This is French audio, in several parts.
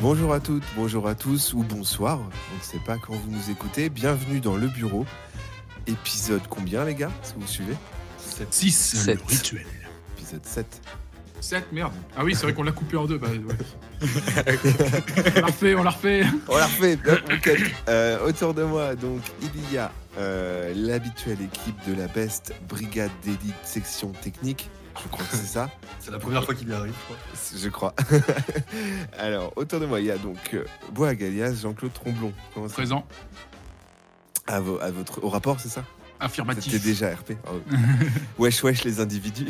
Bonjour à toutes, bonjour à tous, ou bonsoir, on ne sait pas quand vous nous écoutez. Bienvenue dans le bureau. Épisode combien, les gars, si vous suivez? 6, Sept. le rituel. Épisode 7. 7, merde. Ah oui, c'est vrai qu'on l'a coupé en deux. Bah, ouais. on l'a refait, on l'a refait. On l'a refait, ok. Euh, autour de moi, donc, il y a euh, l'habituelle équipe de la Best Brigade d'élite section technique. Je crois que c'est ça. C'est la première fois qu'il y arrive, je crois. Je crois. Alors, autour de moi, il y a donc euh, Boag alias Jean-Claude Tromblon. Comment ça Présent, à, vo- à votre, Au rapport, c'est ça? C'était affirmatif. déjà RP. Oui. wesh, wesh, les individus.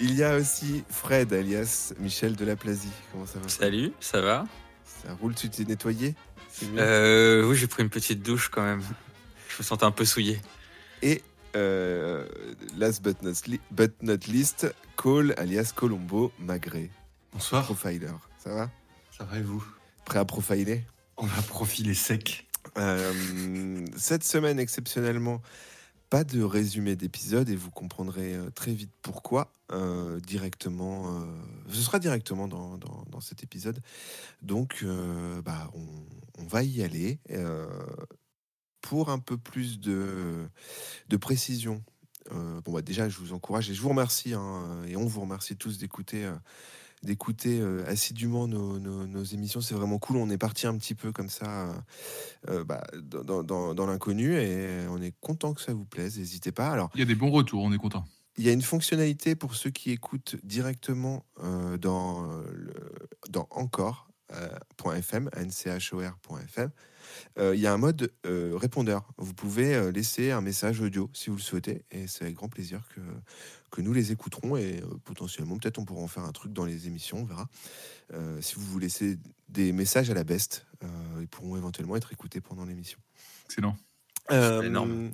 il y a aussi Fred alias Michel Delaplasie. Comment ça va? Salut, ça va? Ça roule, tu t'es nettoyé? Euh, Oui, j'ai pris une petite douche quand même. Je me sentais un peu souillé. Et euh, last but not, li- but not least, Cole alias Colombo Magré, Bonsoir, profiler. Ça va? Ça va et vous? Prêt à profiler? On va profiler sec. Euh, cette semaine, exceptionnellement, pas de résumé d'épisode et vous comprendrez euh, très vite pourquoi. euh, directement, euh, ce sera directement dans, dans- dans cet épisode. Donc, euh, bah, on, on va y aller pour un peu plus de, de précision. Euh, bon, bah, déjà, je vous encourage et je vous remercie, hein, et on vous remercie tous d'écouter. euh, d'écouter euh, assidûment nos, nos- nos émissions, c'est vraiment cool. On est parti un petit peu comme ça bah, dans, dans- dans- dans l'inconnu et on est content que ça vous plaise. N'hésitez pas. Alors, Il y a des bons retours, on est content. il y a une fonctionnalité pour ceux qui écoutent directement dans, le, dans encore.fm, nchor.fm. Euh, il y a un mode euh, répondeur. Vous pouvez euh, laisser un message audio si vous le souhaitez et c'est avec grand plaisir que, que nous les écouterons et euh, potentiellement peut-être on pourra en faire un truc dans les émissions, on verra. Euh, si vous vous laissez des messages à la best, euh, ils pourront éventuellement être écoutés pendant l'émission. Excellent. Euh, énorme.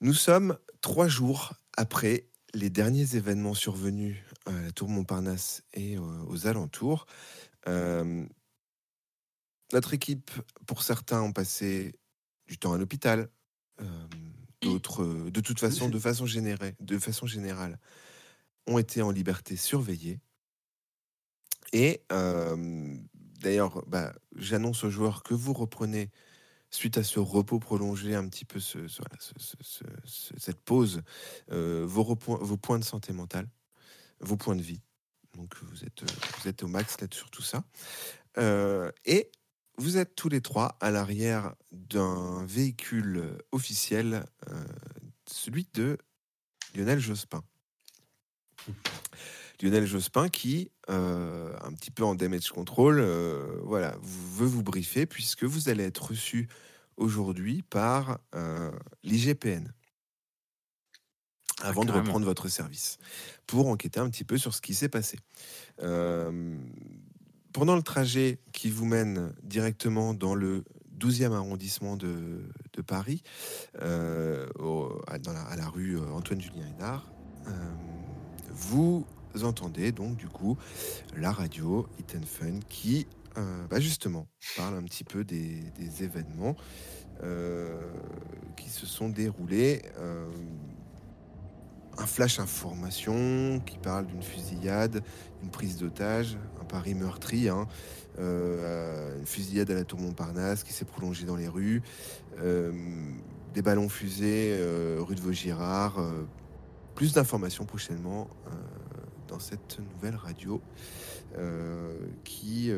Nous sommes trois jours après les derniers événements survenus à la Tour Montparnasse et aux alentours. Euh, notre équipe, pour certains, ont passé du temps à l'hôpital. euh, D'autres, de toute façon, de façon, générée, de façon générale, ont été en liberté surveillée. Et euh, d'ailleurs, bah, j'annonce aux joueurs que vous reprenez suite à ce repos prolongé, un petit peu ce, ce- ce- cette pause, euh, vos, points de santé mentale, vos points de vie. Donc vous êtes, vous êtes au max là sur tout ça. Euh, et vous êtes tous les trois à l'arrière d'un véhicule officiel, euh, celui de Lionel Jospin. Lionel Jospin qui, euh, un petit peu en damage control, euh, voilà, veut vous briefer puisque vous allez être reçu aujourd'hui par euh, l'IGPN avant de reprendre votre service pour enquêter un petit peu sur ce qui s'est passé. Euh, pendant le trajet qui vous mène directement dans le 12e arrondissement de, Paris, euh, dans la, à la rue euh, Antoine-Julien Hénard, euh, vous entendez donc du coup la radio Hit and Fun qui bah, justement parle un petit peu des, événements qui se sont déroulés. Un flash information qui parle d'une fusillade, une prise d'otage, un pari meurtri, hein, euh, une fusillade à la tour Montparnasse qui s'est prolongée dans les rues, euh, des ballons fusés euh, rue de Vaugirard. plus d'informations prochainement dans cette nouvelle radio qui,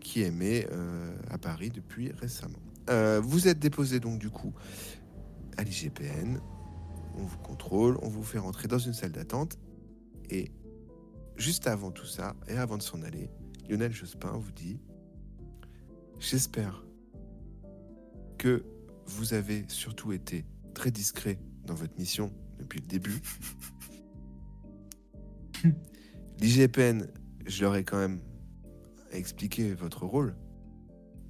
qui émet à Paris depuis récemment. Vous êtes déposé donc du coup à l'IGPN, on vous contrôle, on vous fait rentrer dans une salle d'attente et juste avant tout ça et avant de s'en aller, Lionel Jospin vous dit J'espère que vous avez surtout été très discret dans votre mission depuis le début. L'IGPN, je leur ai quand même expliqué votre rôle,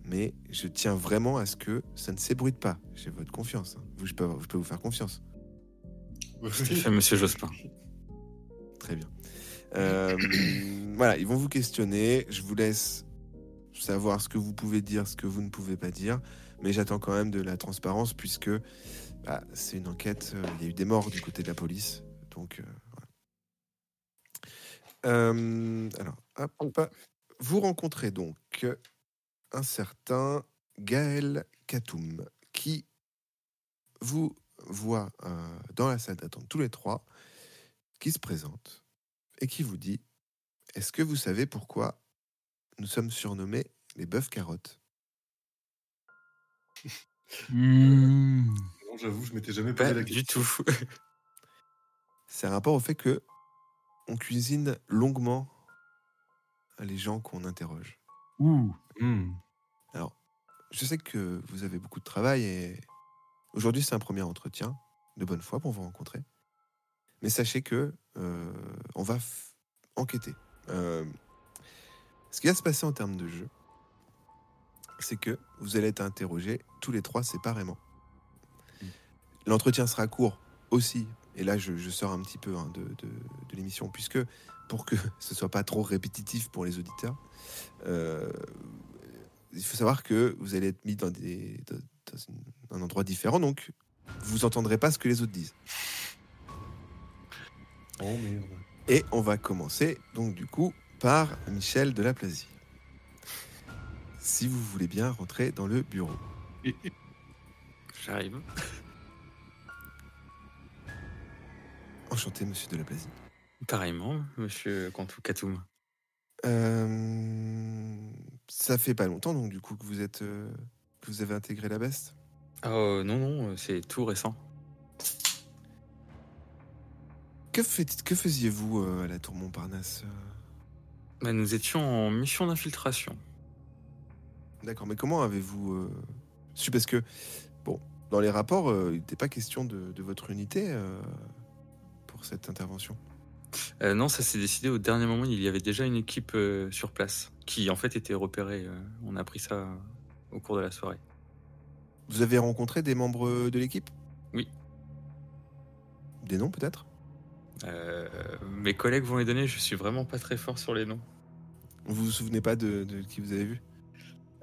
mais je tiens vraiment à ce que ça ne s'ébruite pas. J'ai votre confiance. hein. Vous, je, peux, je peux vous faire confiance. Fait, monsieur Jospin. Très bien. Euh, voilà, ils vont vous questionner. Je vous laisse savoir ce que vous pouvez dire, ce que vous ne pouvez pas dire. Mais j'attends quand même de la transparence puisque bah, c'est une enquête. euh, Il y a eu des morts du côté de la police. Donc, euh, voilà. Euh, alors, hop, vous rencontrez donc un certain Gaël Katoum qui vous voit euh, dans la salle d'attente tous les trois, qui se présente et qui vous dit Est-ce que vous savez pourquoi nous sommes surnommés les bœufs carottes? Hmm. Non, j'avoue, je m'étais jamais posé Pas la du tout. C'est un rapport au fait que on cuisine longuement les gens qu'on interroge. Ouh. Hmm. Alors, je sais que vous avez beaucoup de travail et aujourd'hui c'est un premier entretien de bonne foi pour vous rencontrer. Mais sachez que euh, on va enquêter. Euh, ce qui va se passer en termes de jeu, c'est que vous allez être interrogés tous les trois séparément. L'entretien sera court aussi, et là je, je sors un petit peu hein, de, de- de l'émission, puisque pour que ce soit pas trop répétitif pour les auditeurs, euh, il faut savoir que vous allez être mis dans, des, dans- une- un endroit différent, donc vous entendrez pas ce que les autres disent. Oh merde. Et on va commencer donc du coup par Michel de la Plasie. Si vous voulez bien rentrer dans le bureau. J'arrive. Enchanté, monsieur de la Plasie. Pareillement, monsieur Kantou Katoum. Euh, ça fait pas longtemps donc du coup que vous êtes euh, que vous avez intégré la Beste. Oh non, non, c'est tout récent. Que, fait- que faisiez-vous euh, à la Tour Montparnasse euh Bah, nous étions en mission d'infiltration. D'accord, mais comment avez-vous euh, su Parce que, bon, dans les rapports, euh, il n'était pas question de, de votre unité euh, pour cette intervention. Euh, non, ça s'est décidé au dernier moment. Il y avait déjà une équipe euh, sur place qui, en fait, était repérée. euh, on a appris ça euh, au cours de la soirée. Vous avez rencontré des membres de l'équipe? Oui. Des noms peut-être? Euh, mes collègues vont les donner. Je suis vraiment pas très fort sur les noms. Vous vous souvenez pas de, de qui vous avez vu?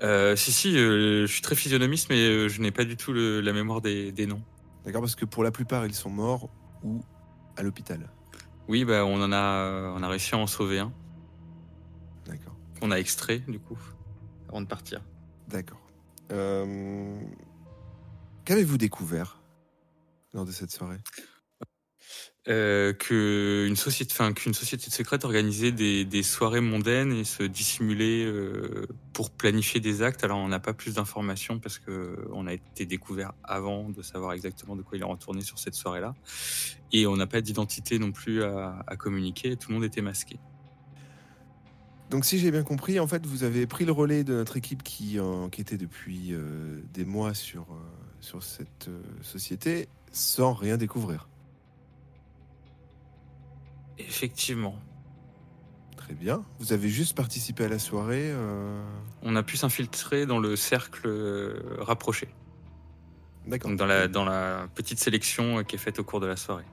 Euh, si, si, euh, je suis très physionomiste, mais je n'ai pas du tout le- la mémoire des, des noms. D'accord, parce que pour la plupart, ils sont morts ou à l'hôpital. Oui, bah, on en a, on a réussi à en sauver un. D'accord. On a extrait, du coup, avant de partir. D'accord. Euh, Qu'avez-vous découvert lors de cette soirée? Euh, que une société, enfin, qu'une société secrète organisait des, soirées mondaines et se dissimulait euh, pour planifier des actes. Alors, on n'a pas plus d'informations parce que on a été découvert avant de savoir exactement de quoi il en retournait sur cette soirée-là. Et on n'a pas d'identité non plus à communiquer. Tout le monde était masqué. Donc, si j'ai bien compris, en fait, vous avez pris le relais de notre équipe qui enquêtait depuis euh, des mois sur, euh, sur cette euh, société sans rien découvrir. Effectivement, Très bien. Vous avez juste participé à la soirée. euh, on a pu s'infiltrer dans le cercle euh, rapproché, D'accord. donc dans la dans la petite sélection euh, qui est faite au cours de la soirée.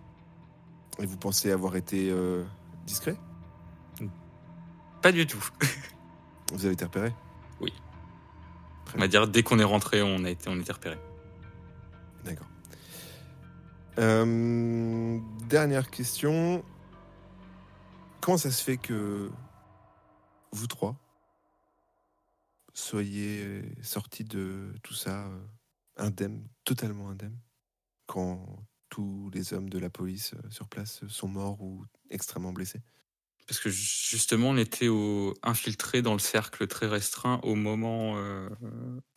Et vous pensez avoir été euh, discret? Pas du tout. Vous avez été repéré? Oui. Très On va dire dès qu'on est rentré, on a été on était repéré. D'accord. Euh, dernière question. Comment ça se fait que vous trois soyez sortis de tout ça euh, indemne, totalement indemne, quand tous les hommes de la police euh, sur place sont morts ou extrêmement blessés? Parce que justement, on était au, infiltré dans le cercle très restreint au moment euh,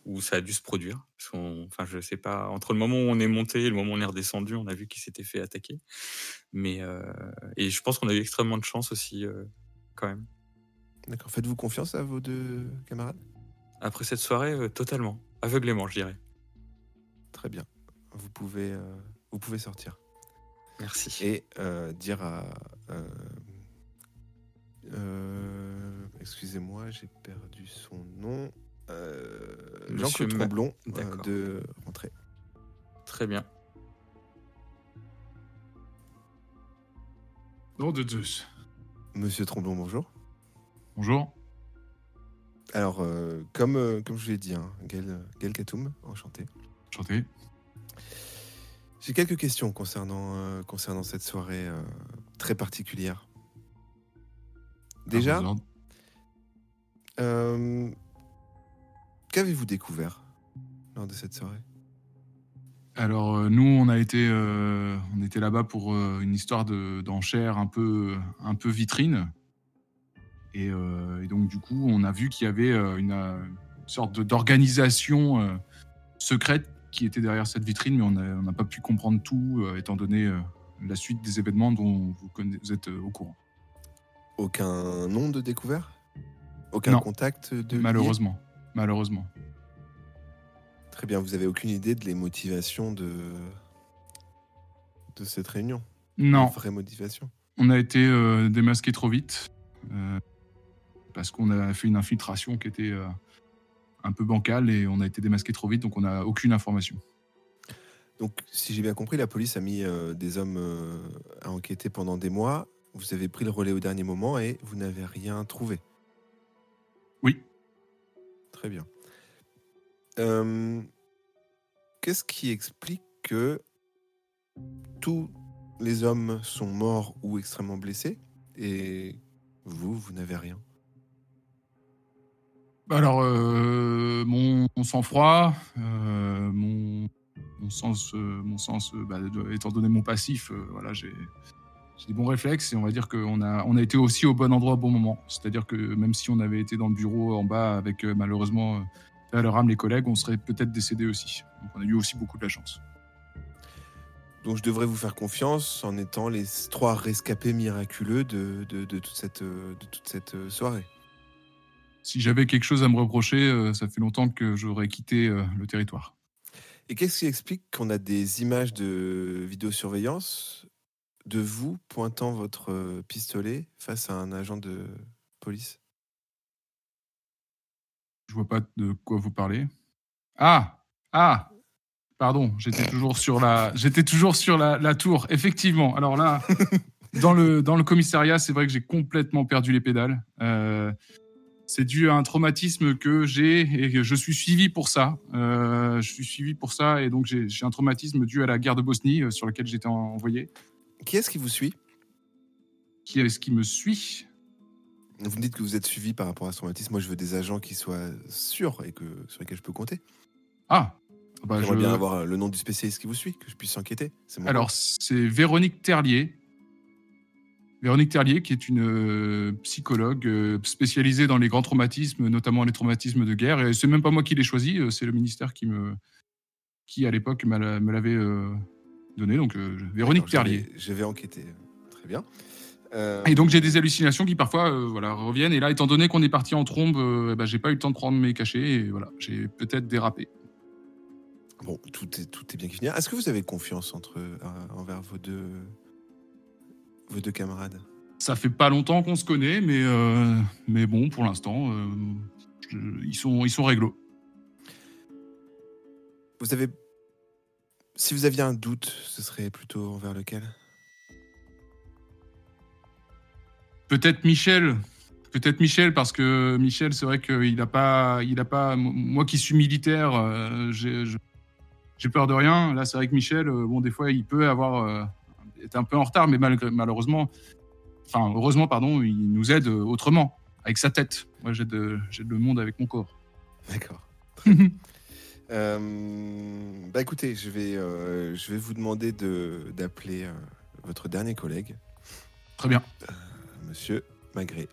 où ça a dû se produire. Parce enfin, je sais pas, entre le moment où on est monté et le moment où on est redescendu, on a vu qu'il s'était fait attaquer. Mais euh, et je pense qu'on a eu extrêmement de chance aussi, euh, quand même. D'accord. Faites-vous confiance à vos deux camarades? Après cette soirée, totalement, aveuglément, je dirais. Très bien. Vous pouvez, vous pouvez sortir. Merci. et dire à. Euh, Excusez-moi, j'ai perdu son nom. Euh, Monsieur Jean-Claude Tromblon euh, D'accord. de rentrer. Très bien. Nom de Zeus. Monsieur Tromblon, bonjour. Bonjour. Alors, euh, comme, euh, comme je vous l'ai dit, hein, Gaël, Gaël Katoum, enchanté. Enchanté. J'ai quelques questions concernant, euh, concernant cette soirée euh, très particulière. Déjà, euh, qu'avez-vous découvert lors de cette soirée? Alors euh, nous, on a été, euh, on était là-bas pour euh, une histoire de- d'enchère un peu, un peu vitrine. Et, et donc du coup, on a vu qu'il y avait une, sorte d'organisation secrète qui était derrière cette vitrine, mais on n'a pas pu comprendre tout, étant donné la suite des événements dont vous, êtes au courant. Aucun nom de découvert? Aucun Non. contact de lié? Malheureusement, malheureusement. Très bien, vous avez aucune idée de les motivations de, de cette réunion? Non, Les vraies motivations on a été euh, démasqué trop vite euh, parce qu'on a fait une infiltration qui était euh, un peu bancale et on a été démasqué trop vite, donc on n'a aucune information. Donc, si j'ai bien compris, la police a mis euh, des hommes à enquêter pendant des mois. Vous avez pris le relais au dernier moment et vous n'avez rien trouvé. Oui. Très bien. Euh, Qu'est-ce qui explique que tous les hommes sont morts ou extrêmement blessés et vous, vous n'avez rien? Alors, euh, mon, mon sang-froid, euh, mon, mon sens, euh, mon sens euh, bah, étant donné mon passif, euh, voilà, j'ai j'ai des bons réflexes et on va dire qu'on a, on a été aussi au bon endroit au bon moment. C'est-à-dire que même si on avait été dans le bureau en bas avec euh, malheureusement euh, à leur âme les collègues, on serait peut-être décédés aussi. Donc on a eu aussi beaucoup de la chance. Donc je devrais vous faire confiance en étant les trois rescapés miraculeux de, de- de toute cette, euh, de toute cette euh, soirée. Si j'avais quelque chose à me reprocher, euh, ça fait longtemps que j'aurais quitté euh, le territoire. Et qu'est-ce qui explique qu'on a des images de vidéosurveillance de vous pointant votre euh, pistolet face à un agent de police? Je vois pas de quoi vous parlez. Ah Ah Pardon, j'étais toujours sur la, j'étais toujours sur la, la tour. Effectivement. Alors là, dans le dans le commissariat, c'est vrai que j'ai complètement perdu les pédales. Euh, c'est dû à un traumatisme que j'ai et que je suis suivi pour ça. Euh, je suis suivi pour ça et donc j'ai j'ai un traumatisme dû à la guerre de Bosnie euh, sur laquelle j'étais en- envoyé. Qui est-ce qui vous suit? Qui est-ce qui me suit? Vous me dites que vous êtes suivi par rapport à ce traumatisme. Moi, je veux des agents qui soient sûrs et que, sur lesquels je peux compter. Ah bah, J'aimerais je- bien avoir le nom du spécialiste qui vous suit, que je puisse enquêter. Alors, c'est Véronique Terlier. Véronique Terlier, qui est une euh, psychologue euh, spécialisée dans les grands traumatismes, notamment les traumatismes de guerre. Et c'est même pas moi qui l'ai choisi, euh, c'est le ministère qui me, qui à l'époque me l'avait euh, donné. Donc, euh, Véronique Alors, je vais- Terlier. Je vais enquêter. Très bien. Euh, Et donc j'ai des hallucinations qui parfois euh, voilà, reviennent. Et là, étant donné qu'on est parti en trombe, euh, eh ben, j'ai pas eu le temps de prendre mes cachets. Et voilà, j'ai peut-être dérapé. Bon, tout est, tout est bien qui finit. Est-ce que vous avez confiance entre, euh, envers vos deux, vos deux camarades? Ça fait pas longtemps qu'on se connaît, mais, euh, mais bon, pour l'instant, euh, ils, sont, ils sont réglo. Vous avez. Si vous aviez un doute, ce serait plutôt envers lequel? Peut-être Michel. Peut-être Michel, parce que Michel, c'est vrai qu'il n'a pas, il a pas. Moi qui suis militaire, euh, j'ai peur de rien. Là, c'est vrai que Michel, euh, bon, des fois, il peut avoir euh, être un peu en retard, mais malgré- malheureusement, enfin, heureusement, pardon, il nous aide autrement, avec sa tête. Moi, j'aide le monde avec mon corps. D'accord. Euh, bah écoutez, je vais, euh, je vais vous demander de- d'appeler euh, votre dernier collègue, Très bien. Monsieur Magré.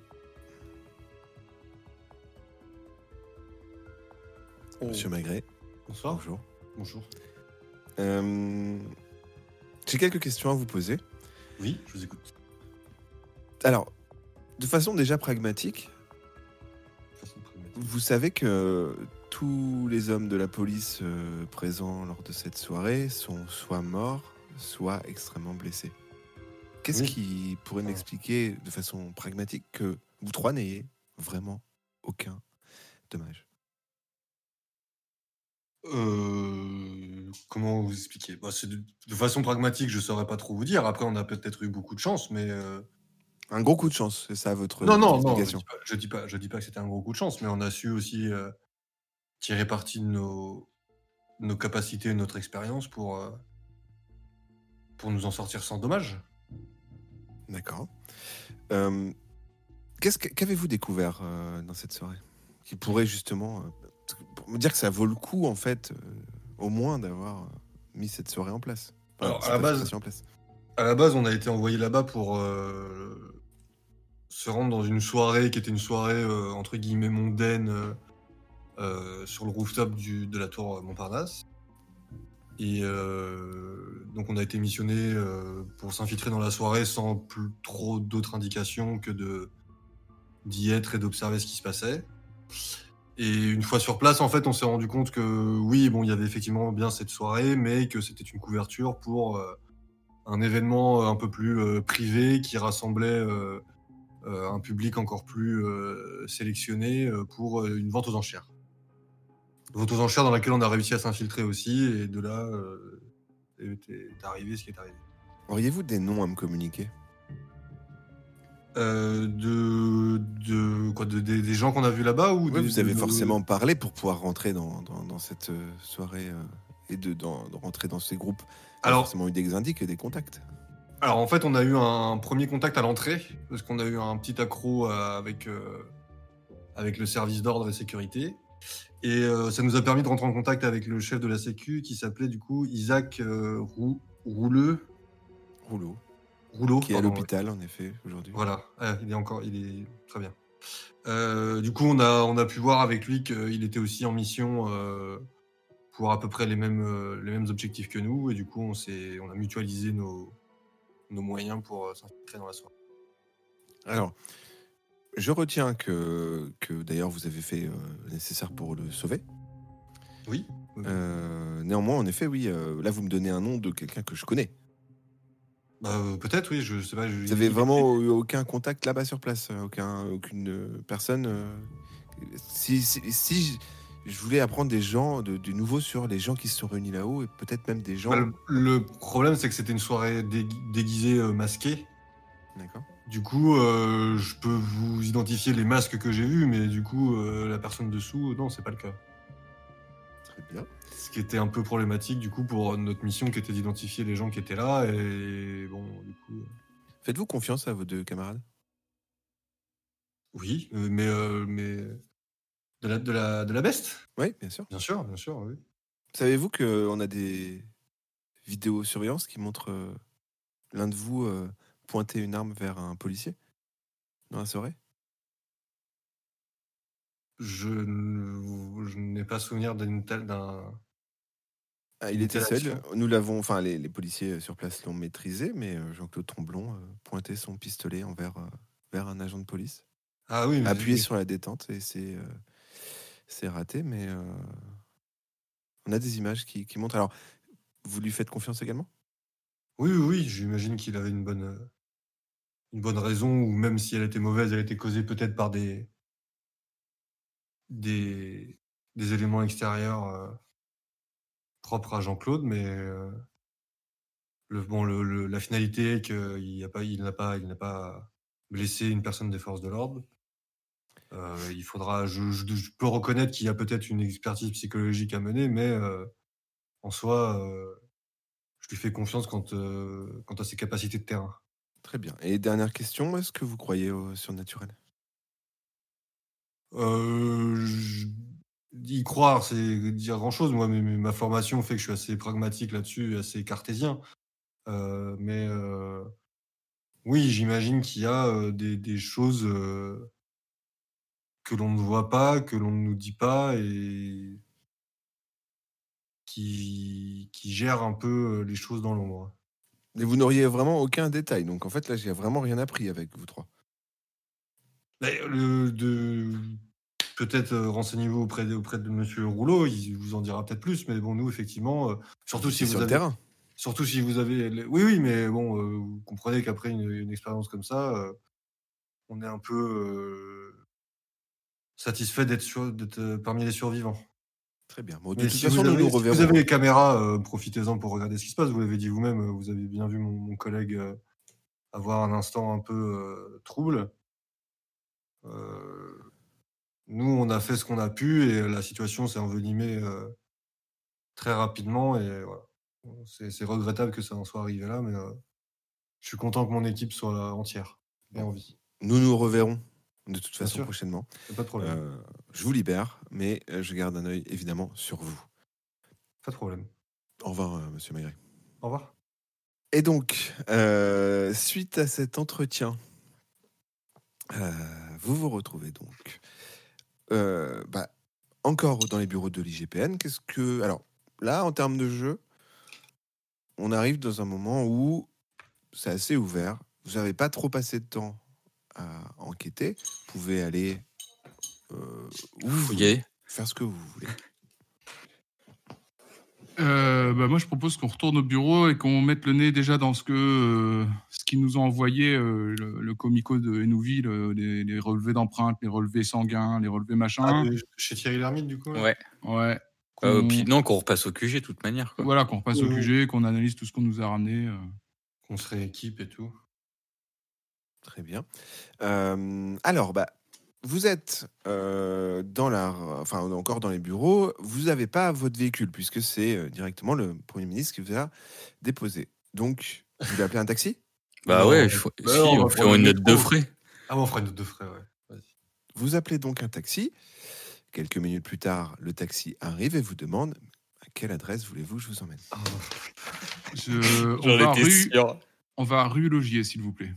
Oh, Monsieur Magré, Bonsoir. bonjour. Bonjour. Euh, J'ai quelques questions à vous poser. Oui, je vous écoute. Alors, de façon déjà pragmatique, Façon pragmatique. vous savez que tous les hommes de la police euh, présents lors de cette soirée sont soit morts, soit extrêmement blessés. Qu'est-ce Oui. qui pourrait Ah. m'expliquer de façon pragmatique que vous trois n'ayez vraiment aucun dommage? Euh, comment vous expliquer? Bah, de, de façon pragmatique, je saurais pas trop vous dire. Après, on a peut-être eu beaucoup de chance, mais euh, Un gros coup de chance, c'est ça votre non, non, votre non. Je explication dis pas, je dis pas, je dis pas que c'était un gros coup de chance, mais on a su aussi euh, tirer parti de nos, nos capacités, et notre expérience pour euh, pour nous en sortir sans dommage. D'accord. Euh, qu'avez-vous découvert euh, dans cette soirée qui pourrait justement euh, pour me dire que ça vaut le coup en fait, au moins d'avoir mis cette soirée en place. Alors, cette à la base- association en place. À la base, on a été envoyé là-bas pour se rendre dans une soirée qui était une soirée entre guillemets mondaine sur le rooftop de la tour Montparnasse. Et euh, donc, on a été missionné euh, pour s'infiltrer dans la soirée sans trop d'autres indications que de d'y être et d'observer ce qui se passait. Et une fois sur place, en fait, on s'est rendu compte que oui, bon, il y avait effectivement bien cette soirée, mais que c'était une couverture pour euh, un événement euh, un peu plus euh, privé qui rassemblait euh, euh, un public encore plus euh, sélectionné euh, pour euh, une vente aux enchères. Vente aux enchères dans laquelle on a réussi à s'infiltrer aussi, et de là euh, est, arrivé ce qui est arrivé. Auriez-vous des noms à me communiquer? Euh, de, de quoi de, des- des gens qu'on a vus là-bas ou des- vous avez de- forcément parlé pour pouvoir rentrer dans, dans- dans cette euh, soirée euh, et de, dans- de rentrer dans ces groupes. Alors- forcément eu des indices et des contacts. Alors en fait, on a eu un premier contact à l'entrée parce qu'on a eu un petit accro avec euh, avec le service d'ordre et sécurité. Et euh, ça nous a permis de rentrer en contact avec le chef de la Sécu qui s'appelait du coup Isaac euh, Rou- Rouleux. Rouleau, Rouleau, qui est à l'hôpital en effet aujourd'hui. Voilà, Ah, il est encore, il est très bien. Euh, du coup, on a, on a pu voir avec lui qu'il était aussi en mission euh, pour à peu près les mêmes, les mêmes objectifs que nous, et du coup, on, on a mutualisé nos, nos moyens pour s'infiltrer dans la soirée. Alors, je retiens que, que d'ailleurs vous avez fait euh, le nécessaire pour le sauver. Oui. Euh, néanmoins, en effet, oui, euh, là vous me donnez un nom de quelqu'un que je connais. Bah, peut-être, oui, je sais pas. Je, Vous avez vraiment eu aucun contact là-bas sur place, aucun, aucune personne. euh, si, si, si je, voulais apprendre des gens, de, du nouveau sur les gens qui se sont réunis là-haut et peut-être même des gens. Bah, le, le problème, c'est que c'était une soirée dégui- déguisée, masquée. D'accord. Du coup, euh, je peux vous identifier les masques que j'ai vus, mais du coup, euh, la personne dessous, euh, non, c'est pas le cas. Très bien. Ce qui était un peu problématique, du coup, pour notre mission qui était d'identifier les gens qui étaient là. Et bon, du coup. Faites-vous confiance à vos deux camarades? Oui, mais, euh, mais. De la, de, la, de la beste Oui, bien sûr. Bien sûr, bien sûr, oui. Savez-vous qu'on a des vidéosurveillances qui montrent l'un de vous pointer une arme vers un policier dans la soirée? Je, n'ai pas souvenir d'une telle. d'un. Ah, il était seul. Nous l'avons, enfin les, les policiers sur place l'ont maîtrisé, mais euh, Jean-Claude Tromblon euh, pointait son pistolet envers euh, vers un agent de police, Ah oui, mais. appuyé sur la détente et c'est euh, c'est raté, mais euh, on a des images qui, qui montrent. Alors, vous lui faites confiance également? Oui, oui, oui, j'imagine qu'il avait une bonne, euh, une bonne raison, ou même si elle était mauvaise, elle était causée peut-être par des, des, éléments extérieurs euh, propres à Jean-Claude, mais euh, bon, le, la finalité est qu'il n'a pas, il n'a pas, il n'a pas blessé une personne des forces de l'ordre. Euh, il faudra, je, peux reconnaître qu'il y a peut-être une expertise psychologique à mener, mais en soi, je lui fais confiance quant à ses capacités de terrain. Très bien. Et dernière question, est-ce que vous croyez au surnaturel? Euh, y croire, c'est dire grand-chose. Moi, mais- ma formation fait que je suis assez pragmatique là-dessus, assez cartésien. Euh, mais euh, oui, j'imagine qu'il y a des, choses que l'on ne voit pas, que l'on ne nous dit pas et qui, qui gèrent un peu les choses dans l'ombre. Et vous n'auriez vraiment aucun détail. Donc en fait, là, j'ai vraiment rien appris avec vous trois. Le- de peut-être euh, renseignez-vous auprès de, auprès de Monsieur Rouleau, il vous en dira peut-être plus. Mais bon, nous effectivement, euh, surtout si vous sur le avez, terrain. surtout si vous avez, oui, oui, mais bon, euh, vous comprenez qu'après une, une expérience comme ça, on est un peu satisfait d'être sur- d'être parmi les survivants. Très bien. Bon, de Mais toute si façon, vous, avez, nous si vous reverrons. avez les caméras, euh, profitez-en pour regarder ce qui se passe. Vous l'avez dit vous-même, euh, vous avez bien vu mon, mon collègue euh, avoir un instant un peu euh, trouble. Nous, on a fait ce qu'on a pu et la situation s'est envenimée très rapidement. Et voilà. C'est regrettable que ça en soit arrivé là, mais je suis content que mon équipe soit entière et en vie. Nous nous reverrons de toute façon prochainement. Pas de problème. Euh, je vous libère, mais je garde un œil évidemment sur vous. Pas de problème. Au revoir, euh, monsieur Maigret. Au revoir. Et donc, euh, suite à cet entretien, vous vous retrouvez donc bah, encore dans les bureaux de l'IGPN. Qu'est-ce que. Alors, là, en termes de jeu, on arrive dans un moment où c'est assez ouvert. Vous n'avez pas trop passé de temps à enquêter. Vous pouvez aller euh, où vous voulez, Fouiller. faire ce que vous voulez. Euh, bah, moi, je propose qu'on retourne au bureau et qu'on mette le nez déjà dans ce que euh, ce qu'ils nous ont envoyé, euh, le, le comico de Hénouville, euh, les, les relevés d'empreintes, les relevés sanguins, les relevés machin. Ah, chez Thierry Lhermitte, du coup là? Ouais. Ouais. Euh, puis non, qu'on repasse au QG de toute manière. Quoi. Voilà, qu'on repasse au Ouais, QG, qu'on analyse tout ce qu'on nous a ramené. euh. Qu'on se rééquipe et tout. Très bien. Euh, alors, bah, vous êtes euh, dans la, enfin encore dans les bureaux. Vous n'avez pas votre véhicule puisque c'est euh, directement le premier ministre qui vous a déposé. Donc, vous voulez appeler un taxi? Bah Non, ouais, bah si, on va on fait une note de frais. Ah, on fera une note de frais, ouais. Vous appelez donc un taxi. Quelques minutes plus tard, le taxi arrive et vous demande à quelle adresse voulez-vous que je vous emmène? Ah, Je- on, va rue, on va à rue Logier, s'il vous plaît.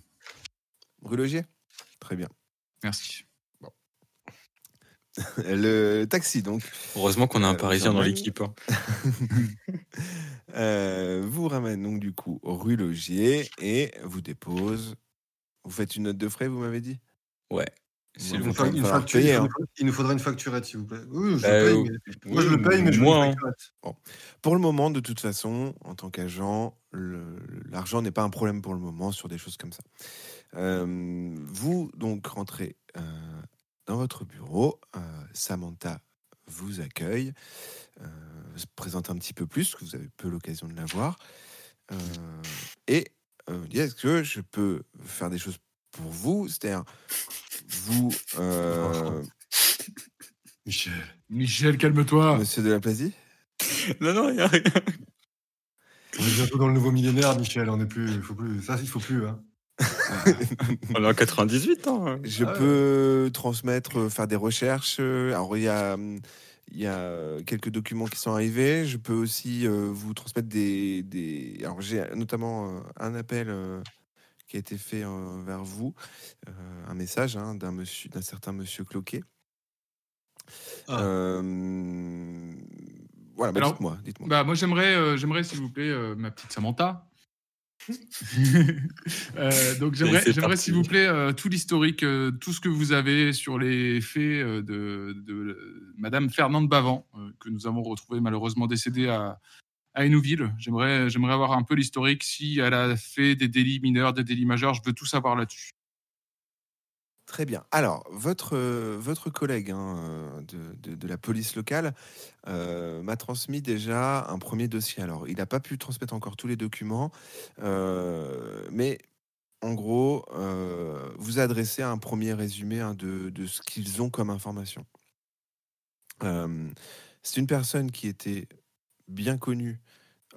Rue Logier Très bien. Merci. Le taxi, donc, Heureusement qu'on a un Euh, Parisien dans l'équipe. hein. euh, vous ramène donc du coup rue Logier et vous dépose. Vous faites une note de frais, vous m'avez dit? Ouais. Une facture, payer, hein. il nous faudrait une facturette, s'il vous plaît. Oui, je le paye, euh, mais... Moi, je le paye, mais je veux une. Pour le moment, de toute façon, en tant qu'agent, l'argent n'est pas un problème pour le moment sur des choses comme ça. Euh, vous donc rentrez euh, dans votre bureau. euh, Samantha vous accueille, euh, se présente un petit peu plus, parce que vous avez peu l'occasion de la voir, euh, et euh, dit est-ce que je peux faire des choses pour vous? C'est-à-dire, vous, euh, Michel. Michel, calme-toi. Monsieur de la Plasie Non, non, il n'y a rien. On est bientôt dans le nouveau millénaire, Michel. On est plus, il faut plus. Ça, il faut plus. Hein. On est en 98 hein. Je Ah ouais. peux transmettre, euh, faire des recherches. euh, Alors, il y a, hum, il y a quelques documents qui sont arrivés. Je peux aussi euh, vous transmettre des. des... Alors, j'ai notamment euh, un appel euh, qui a été fait euh, vers vous, euh, un message hein, d'un monsieur, d'un certain monsieur Cloquet. Ah. Euh, Voilà, bah, Alors, dites-moi, dites-moi. Bah, moi, j'aimerais, euh, j'aimerais, s'il vous plaît, euh, ma petite Samantha. Euh, donc, j'aimerais, s'il vous plaît, euh, tout l'historique, euh, tout ce que vous avez sur les faits de, de Madame Fernande Bavant, que nous avons retrouvée malheureusement décédée à, à Hénouville. J'aimerais, j'aimerais avoir un peu l'historique, si elle a fait des délits mineurs, des délits majeurs, je veux tout savoir là-dessus. Très bien. Alors, votre, euh, votre collègue hein, euh, de, de- la police locale euh, m'a transmis déjà un premier dossier. Alors, il n'a pas pu transmettre encore tous les documents, mais en gros, vous adressez un premier résumé hein, de, de ce qu'ils ont comme information. C'est une personne qui était bien connue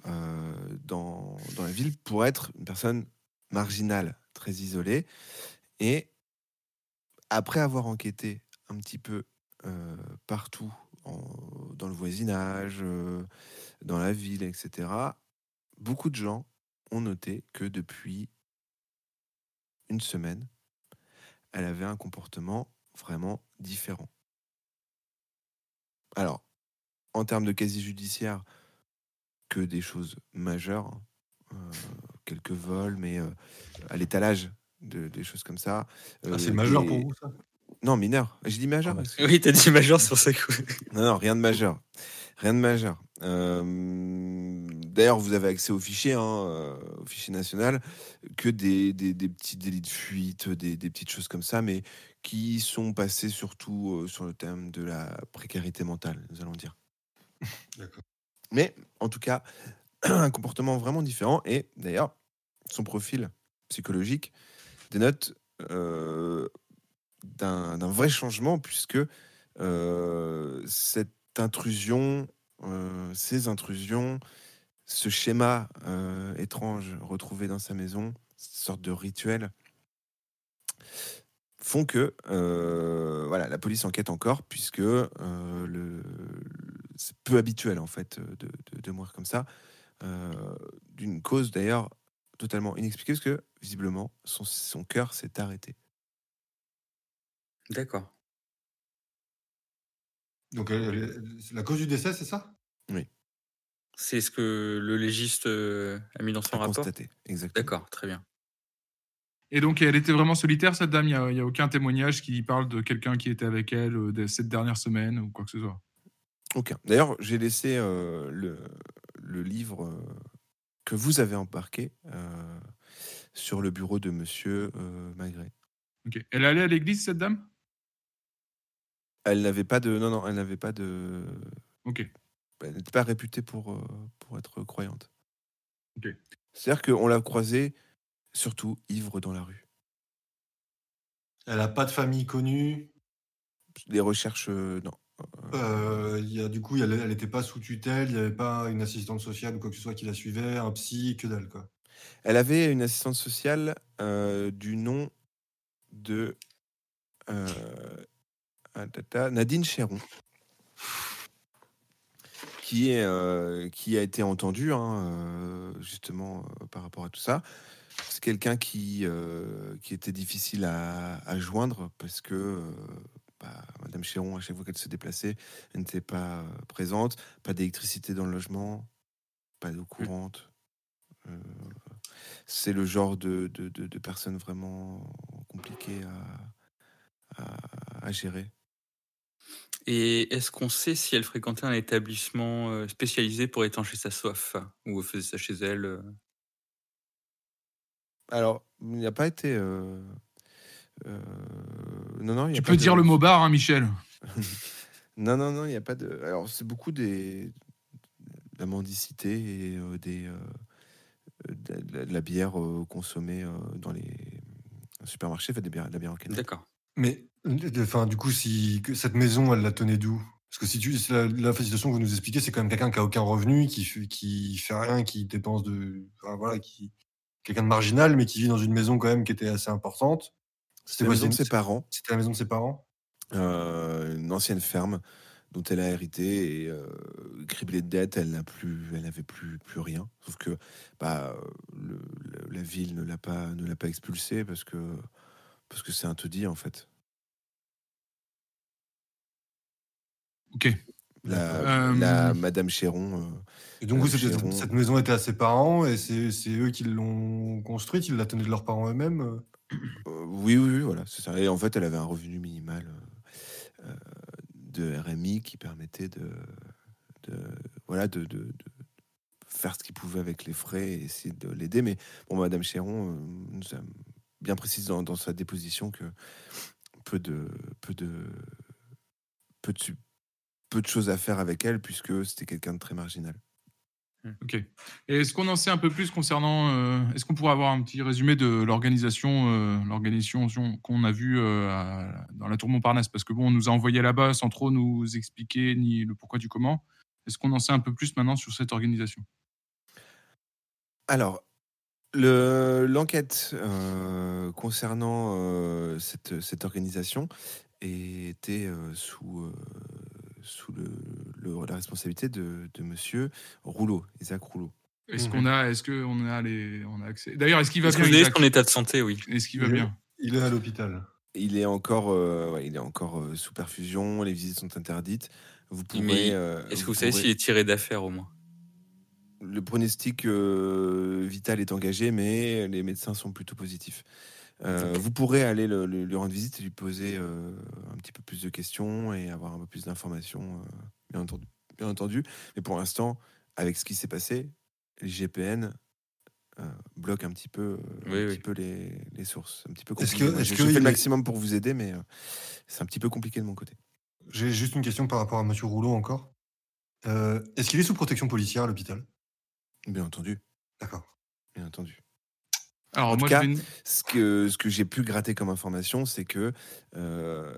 dans, dans la ville pour être une personne marginale, très isolée. Et après avoir enquêté un petit peu partout dans le voisinage, dans la ville, etc., beaucoup de gens ont noté que depuis une semaine, elle avait un comportement vraiment différent. Alors, en termes de quasi judiciaire, que des choses majeures, hein, quelques vols, mais à l'étalage, de, des choses comme ça. Ah, Euh, c'est majeur pour vous, ça? Non, mineur. J'ai dit majeur. Ah, bah, Oui, t'as dit majeur sur ça. quoi. non, non, rien de majeur. Rien de majeur. Euh, D'ailleurs, vous avez accès au fichier, hein, euh, au fichier national, que des, des- des petits délits de fuite, des, des petites choses comme ça, mais qui sont passés surtout sur le thème de la précarité mentale, nous allons dire. D'accord. Mais en tout cas, un comportement vraiment différent. Et d'ailleurs, son profil psychologique dénote euh, d'un vrai changement, puisque euh, cette intrusion, euh, ces intrusions, ce schéma étrange retrouvé dans sa maison, cette sorte de rituel, font que voilà, la police enquête encore, puisque c'est peu habituel en fait de, mourir comme ça, d'une cause d'ailleurs totalement inexpliquée, parce que visiblement son, son cœur s'est arrêté. D'accord. Donc, elle- elle- c'est la cause du décès, c'est ça? C'est ce que le légiste euh, a mis dans son rapport? constater, exactement. D'accord, très bien. Et donc, elle était vraiment solitaire, cette dame? Il n'y a, aucun témoignage qui parle de quelqu'un qui était avec elle euh, de cette dernière semaine ou quoi que ce soit? Aucun. D'ailleurs, j'ai laissé euh, le, le livre euh, que vous avez embarqué euh, sur le bureau de Monsieur euh, Magret. Ok. Elle allait à l'église, cette dame? Elle n'avait pas de, non, non, elle n'avait pas de, Ok. elle n'était pas réputée pour, euh, pour être croyante. Ok. C'est-à-dire qu'on l'a croisée surtout ivre dans la rue. Elle a pas de famille connue? Les recherches, euh, non. Euh, du coup, elle, elle était pas sous tutelle. Il n'y avait pas une assistante sociale ou quoi que ce soit qui la suivait, un psy, que dalle, quoi. Elle avait une assistante sociale euh, du nom de euh, ah, Nadine Chéron, qui, est, qui a été entendue hein, justement par rapport à tout ça. C'est quelqu'un qui, qui était difficile à joindre parce que Madame Chéron, à chaque fois qu'elle se déplaçait, elle n'était pas euh, présente, pas d'électricité dans le logement, pas d'eau courante. Euh, c'est le genre de, de, de, de personnes vraiment compliquées à, à, à gérer. Et est-ce qu'on sait si elle fréquentait un établissement euh, spécialisé pour étancher sa soif Ou elle faisait ça chez elle Alors, il n'y a pas été. euh, non, non, il y a Tu pas peux de- dire le mot bar, hein, Michel Non, non, non, il n'y a pas de. Alors, c'est beaucoup des. de la mendicité et euh, des. euh, de, la- de la bière euh, consommée euh, dans les supermarchés, fait des bières, de la bière en canette. D'accord. Mais, euh, enfin, du coup, si que cette maison, elle la tenait d'où? Parce que si tu, la, la situation que vous nous expliquez, c'est quand même quelqu'un qui a aucun revenu, qui, fait- qui fait rien, qui dépense de, enfin, voilà, qui quelqu'un de marginal, mais qui vit dans une maison quand même qui était assez importante. C'était la maison de ses parents, C'était la maison de ses parents? euh, une ancienne ferme dont elle a hérité et euh, criblée de dettes, elle n'a plus, elle n'avait plus, plus rien. Sauf que bah, le- le- la ville ne l'a pas, ne l'a pas expulsée parce que parce que c'est un taudis en fait. Ok. La, Euh, la Madame Chéron. euh, Et donc, Chéron. cette maison était à ses parents et c'est c'est eux qui l'ont construite, ils la tenaient de leurs parents eux-mêmes. Euh. Oui, oui, oui, voilà, c'est ça. Et en fait, elle avait un revenu minimal euh, euh, de RMI qui permettait de, voilà, de, faire ce qu'il pouvait avec les frais et essayer de l'aider. Mais bon, Madame Chéron nous a bien précisé dans, sa déposition que peu de, peu de, peu de, peu de choses à faire avec elle puisque c'était quelqu'un de très marginal. Ok. Et est-ce qu'on en sait un peu plus concernant. euh, est-ce qu'on pourrait avoir un petit résumé de l'organisation euh, l'organisation qu'on a vue euh, à- dans la tour Montparnasse? Parce que bon, on nous a envoyé là-bas sans trop nous expliquer ni le pourquoi du comment. Est-ce qu'on en sait un peu plus maintenant sur cette organisation? Alors, le- l'enquête euh, concernant euh, cette, cette organisation était euh, sous, euh, sous le, le- la responsabilité de, de monsieur Rouleau, Isaac Rouleau. Est-ce Mhm. qu'on a, est-ce qu'on a les, on a accès? D'ailleurs, est-ce qu'il va Est-ce que bien Isaac? son état de santé? Oui. Est-ce qu'il va bien? Il est à l'hôpital. Il est encore, euh, ouais, il est encore euh, sous perfusion, les visites sont interdites. Vous. Mais euh, Est-ce que vous savez pourrez- s'il est tiré d'affaire au moins? Le pronostic euh, vital est engagé, mais les médecins sont plutôt positifs. Euh, vous pourrez aller le- le- lui rendre visite et lui poser euh, un petit peu plus de questions et avoir un peu plus d'informations, euh, bien, entendu, bien entendu. Mais pour l'instant, avec ce qui s'est passé, les GPN euh, bloquent un petit peu, euh, Oui, un oui. petit peu les, les sources. Un petit peu Est-ce compliqué. que- fait il le est- maximum pour vous aider, mais euh, c'est un petit peu compliqué de mon côté. J'ai juste une question par rapport à Monsieur Rouleau encore. Euh, Est-ce qu'il est sous protection policière à l'hôpital? Bien entendu, D'accord. bien entendu. Alors En tout moi, cas, je vais... Ce que, ce que j'ai pu gratter comme information, c'est que euh,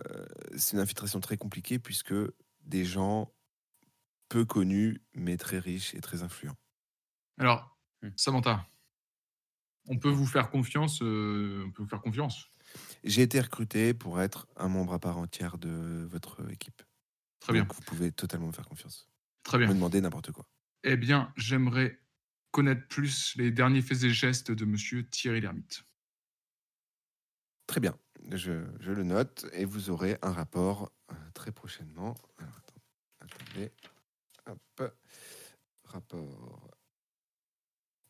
c'est une infiltration très compliquée puisque des gens peu connus, mais très riches et très influents. Alors, Hmm. Samantha, on peut vous faire confiance. euh, on peut vous faire confiance. j'ai été recruté pour être un membre à part entière de votre équipe. Très bien. Donc, vous pouvez totalement me faire confiance. Très Me bien. demander n'importe quoi. Eh bien, j'aimerais connaître plus les derniers faits et gestes de monsieur Thierry Lhermitte. Très bien. Je, je le note et vous aurez un rapport euh, très prochainement. Alors, attends- attendez. Hop. Rapport.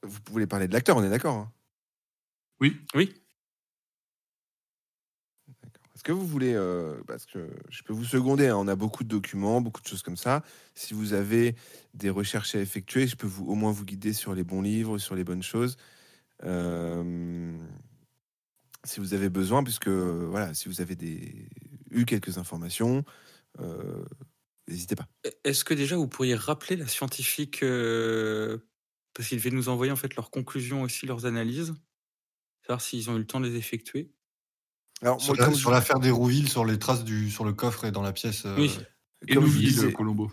Vous pouvez parler de l'acteur, on est d'accord hein? Oui. Oui. Est-ce que vous voulez, euh, parce que je peux vous seconder, hein, on a beaucoup de documents, beaucoup de choses comme ça. Si vous avez des recherches à effectuer, je peux vous, au moins vous guider sur les bons livres, sur les bonnes choses. Euh, si vous avez besoin, puisque voilà, si vous avez eu quelques informations, euh, n'hésitez pas. Est-ce que déjà vous pourriez rappeler la scientifique parce qu'ils devaient nous envoyer en fait leurs conclusions aussi, leurs analyses, savoir s'ils ont eu le temps de les effectuer? Alors, Sur moi, la- comme, sur l'affaire d'Hérouville, sur les traces du, sur le coffre et dans la pièce. euh, Oui. Vous disais- Colombo.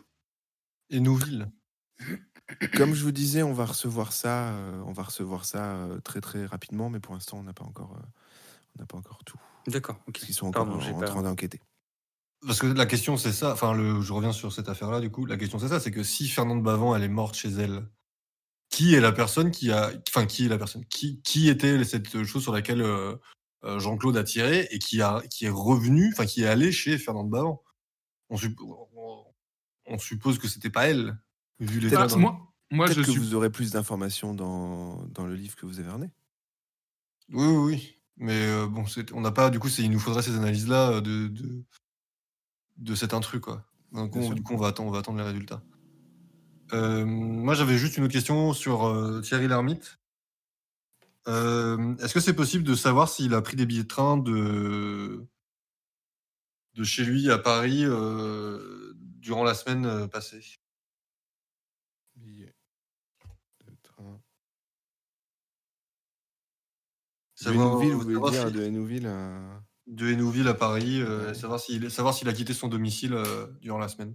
Et Nouville. Comme je vous disais, on va recevoir ça, euh, on va recevoir ça euh, très très rapidement, mais pour l'instant, on n'a pas encore, euh, on n'a pas encore tout, D'accord. Ok. parce qu'ils sont encore Pardon, en, j'ai en pas- train d'enquêter. Parce que la question, c'est ça. Enfin, le, je reviens sur cette affaire-là, du coup. La question, c'est ça c'est que si Fernande Bavant, elle est morte chez elle, qui est la personne qui a. Enfin, qui est la personne qui, qui était cette chose sur laquelle euh, euh, Jean-Claude a tiré et qui, a, qui est revenu, enfin, qui est allé chez Fernande Bavant on, on, suppose que c'était pas elle, vu Bah, dans- moi, moi je que suis. vous aurez plus d'informations dans, dans le livre que vous avez ramené. Oui, oui, oui. Mais euh, bon, on n'a pas. Du coup, il nous faudrait ces analyses-là euh, de, de, de cet intrus, quoi. Donc, on- du coup, on va, attendre, on va attendre les résultats. Euh, moi, j'avais juste une autre question sur euh, Thierry Lhermitte. Euh, Est-ce que c'est possible de savoir s'il a pris des billets de train de, de chez lui à Paris euh, durant la semaine euh, passée? Billet de train. De Savoir- Hénouville, vous voulez savoir dire si- de Hénouville à... De Hénouville à Paris, euh, Ouais. savoir s'il savoir s'il a quitté son domicile euh, durant la semaine.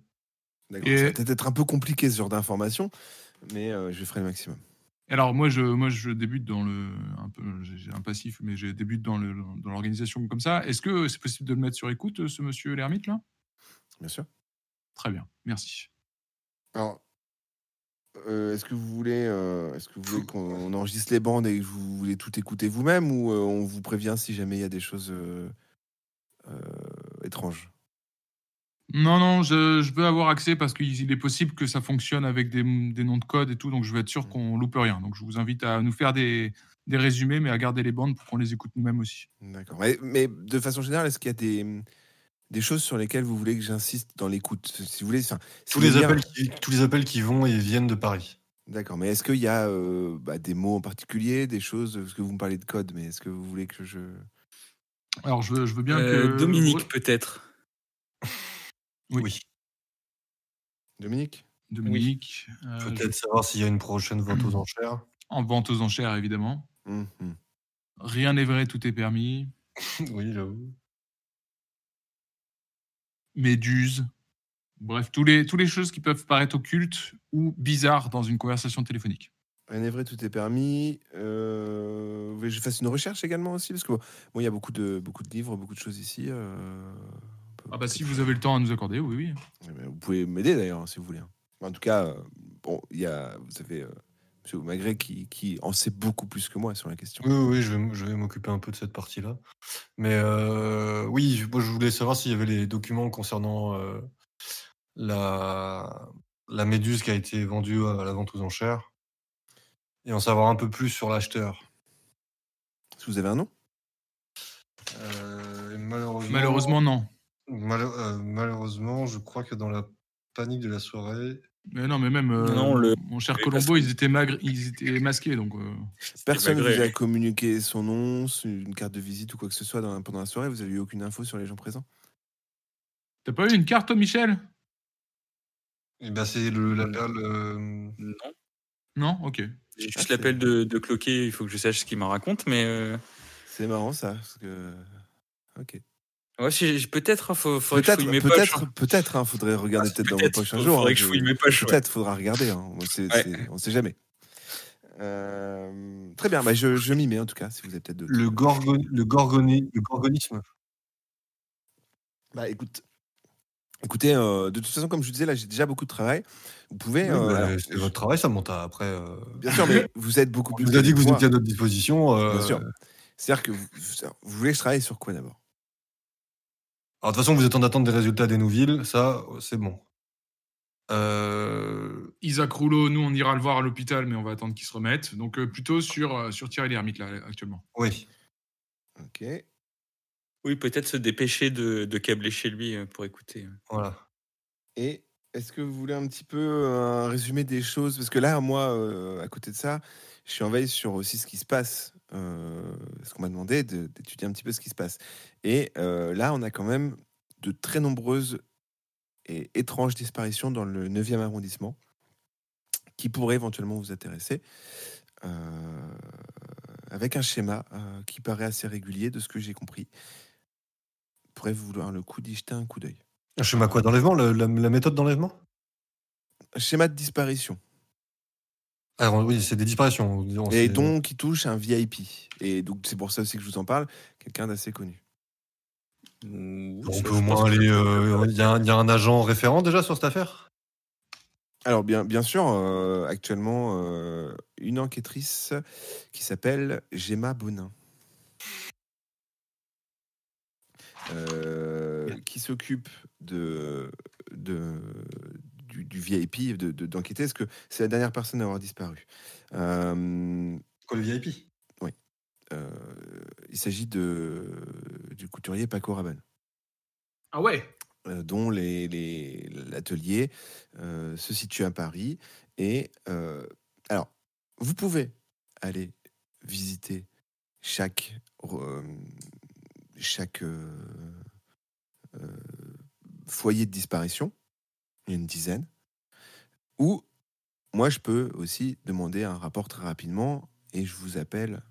D'accord. Et- Ça va peut-être être un peu compliqué ce genre d'informations, mais euh, je ferai le maximum. Alors moi je, moi je débute dans le un peu j'ai un passif mais je débute dans le dans l'organisation comme ça. Est-ce que c'est possible de le mettre sur écoute ce monsieur Lermite là? Bien sûr. Très bien, merci. Alors, euh, est-ce que vous voulez, euh, est-ce que vous voulez qu'on enregistre les bandes et que vous voulez tout écouter vous-même ou euh, on vous prévient si jamais il y a des choses euh, euh, étranges? Non non, je, je veux avoir accès parce qu'il il est possible que ça fonctionne avec des, des noms de code et tout donc je veux être sûr qu'on loupe rien. Donc je vous invite à nous faire des, des résumés mais à garder les bandes pour qu'on les écoute nous-mêmes aussi. D'accord. Mais, mais de façon générale, est-ce qu'il y a des, des choses sur lesquelles vous voulez que j'insiste dans l'écoute? Si vous voulez, si Tous vous les, appels qui, tous les appels qui vont et viennent de Paris. D'accord. Mais est-ce qu'il y a euh, bah, des mots en particulier, des choses? Parce que vous me parlez de code, mais est-ce que vous voulez que je Alors je veux, je veux bien Euh, que Dominique peut-être. Oui. Dominique? Dominique euh, Peut-être savoir s'il y a une prochaine vente aux enchères. en vente aux enchères évidemment. Hum. Rien n'est vrai, tout est permis. oui, j'avoue. Méduse. Bref, tous les, tous les choses qui peuvent paraître occultes ou bizarres dans une conversation téléphonique. Rien n'est vrai, tout est permis. Euh, je fasse une recherche également aussi Parce que bon, bon, il y a beaucoup de, beaucoup de livres, beaucoup de choses ici. euh, Ah bah si vous avez le temps à nous accorder, oui, oui. Eh ben, Vous pouvez m'aider d'ailleurs, hein, si vous voulez. En tout cas, euh, bon, il y a, vous avez euh, M. Magret qui, qui en sait beaucoup plus que moi sur la question. Oui, oui, oui, je vais, m- je vais m'occuper un peu de cette partie-là. Mais euh, oui, moi je voulais savoir s'il y avait les documents concernant euh, la, la méduse qui a été vendue à la vente aux enchères. Et en savoir un peu plus sur l'acheteur. Est-ce que vous avez un nom? Euh, et malheureusement, Malheureusement, non. Mal- euh, malheureusement, je crois que dans la panique de la soirée, Mais non, mais même, euh, Non, le- mon cher Colombo, ils étaient, magr- ils étaient masqués, donc... euh, Personne ne vous a communiqué son nom, une carte de visite ou quoi que ce soit dans- pendant la soirée Vous avez eu aucune info sur les gens présents? T'as pas eu une carte, toi, Michel? Eh ben, c'est le, la perle. euh, Non. Non? Ok. J'ai juste l'appel de, de Cloquet, il faut que je sache ce qu'il m'en raconte, mais euh, C'est marrant ça. Parce que... Ok. Ouais, peut-être, il faut, faudrait que je Peut-être, fouille mes poches. peut-être, hein. peut-être. hein, faudrait regarder peut-être dans vos Peut-être, prochains faut- jours. faudrait hein, que je je- fouille mes poches. ouais. Peut-être, faudra regarder. hein. On Ouais. c'est- on sait jamais. Euh, très bien, bah, je, je m'y mets en tout cas, si vous avez peut-être. Le, gorgon, le, gorgoni- le gorgonisme. Bah écoute, écoutez, euh, de toute façon, comme je vous disais, là, j'ai déjà beaucoup de travail. Vous pouvez. Oui, euh, bah, alors, c'est votre travail, ça monte à- après. euh, bien sûr, mais vous êtes beaucoup On plus. vous a dit que vous étiez à notre disposition. euh, Bien sûr. C'est-à-dire que vous, vous voulez que je travaille sur quoi d'abord? Alors, de toute façon, vous êtes en attente des résultats des Nouvelles, ça, c'est bon. Euh, Isaac Rouleau, nous, on ira le voir à l'hôpital, mais on va attendre qu'il se remette. Donc, euh, plutôt sur, euh, sur Thierry Lhermitte, là, actuellement. oui. Ok. Oui, peut-être se dépêcher de, de câbler chez lui pour écouter. Voilà. Et est-ce que vous voulez un petit peu un résumé des choses? Parce que là, moi, euh, à côté de ça, je suis en veille sur aussi ce qui se passe. Euh, ce qu'on m'a demandé de- d'étudier un petit peu ce qui se passe. Et euh, là, on a quand même de très nombreuses et étranges disparitions dans le 9e arrondissement qui pourraient éventuellement vous intéresser. euh, avec un schéma euh, qui paraît assez régulier de ce que j'ai compris. Pourrait vous vouloir le coup d'y jeter un coup d'œil? Un schéma quoi? D'enlèvement? La, la méthode d'enlèvement? Un schéma de disparition. Alors, oui, c'est des disparitions. disons, Et donc qui touche un VIP. Et donc c'est pour ça aussi que je vous en parle, quelqu'un d'assez connu. On peut au moins aller. euh, Il y, a un- il y a un agent référent déjà sur cette affaire? Alors bien, bien sûr, euh, actuellement, euh, une enquêtrice qui s'appelle Gemma Bonin. Euh, qui s'occupe de, de, du, du VIP, de- de- d'enquêter, parce que c'est la dernière personne à avoir disparu? Euh, Quoi, le VIP euh, il s'agit de, du couturier Paco Rabanne. Ah ouais? Euh, dont les- les- l'atelier euh, se situe à Paris. Et euh, alors, vous pouvez aller visiter chaque, euh, chaque euh, euh, foyer de disparition, il y a une dizaine, ou moi je peux aussi demander un rapport très rapidement et je vous appelle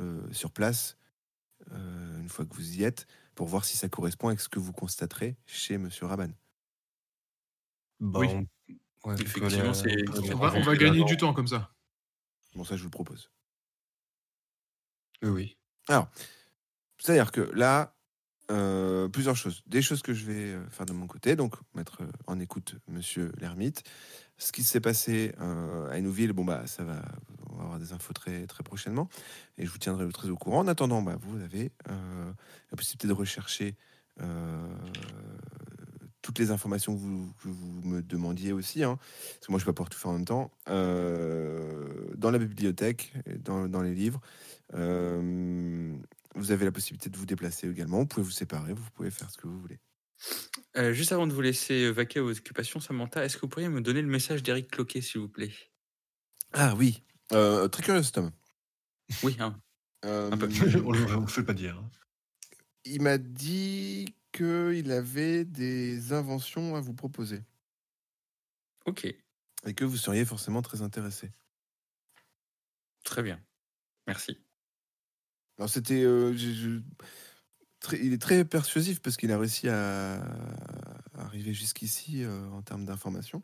euh, sur place euh, une fois que vous y êtes pour voir si ça correspond avec ce que vous constaterez chez Monsieur Raban. Bah, Oui. on- ouais, Effectivement, c'est- on va, on va gagner du temps comme ça. Bon, ça, je vous le propose. Oui, oui. C'est-à-dire que là, euh, plusieurs choses. Des choses que je vais euh, faire de mon côté, donc mettre euh, en écoute Monsieur l'ermite. Ce qui s'est passé euh, à Hénouville, bon bah ça va, on va avoir des infos très très prochainement, et je vous tiendrai très au courant. En attendant, bah, vous avez la possibilité de rechercher toutes les informations que vous, me demandiez aussi, hein, parce que moi je peux pas pouvoir tout faire en même temps, dans la bibliothèque, dans, dans les livres. Vous avez la possibilité de vous déplacer également. Vous pouvez vous séparer, vous pouvez faire ce que vous voulez. Euh, juste avant de vous laisser vaquer à vos occupations, Samantha, est-ce que vous pourriez me donner le message d'Éric Cloquet, s'il vous plaît? Ah oui, Euh, très curieux cet homme. Oui, hein. Euh, Un peu. on ne vous fait pas dire. hein. il m'a dit qu'il avait des inventions à vous proposer ok, et que vous seriez forcément très intéressé. très bien. Merci. Alors c'était, euh, je- je- très- il est très persuasif parce qu'il a réussi à, à arriver jusqu'ici euh, en termes d'informations,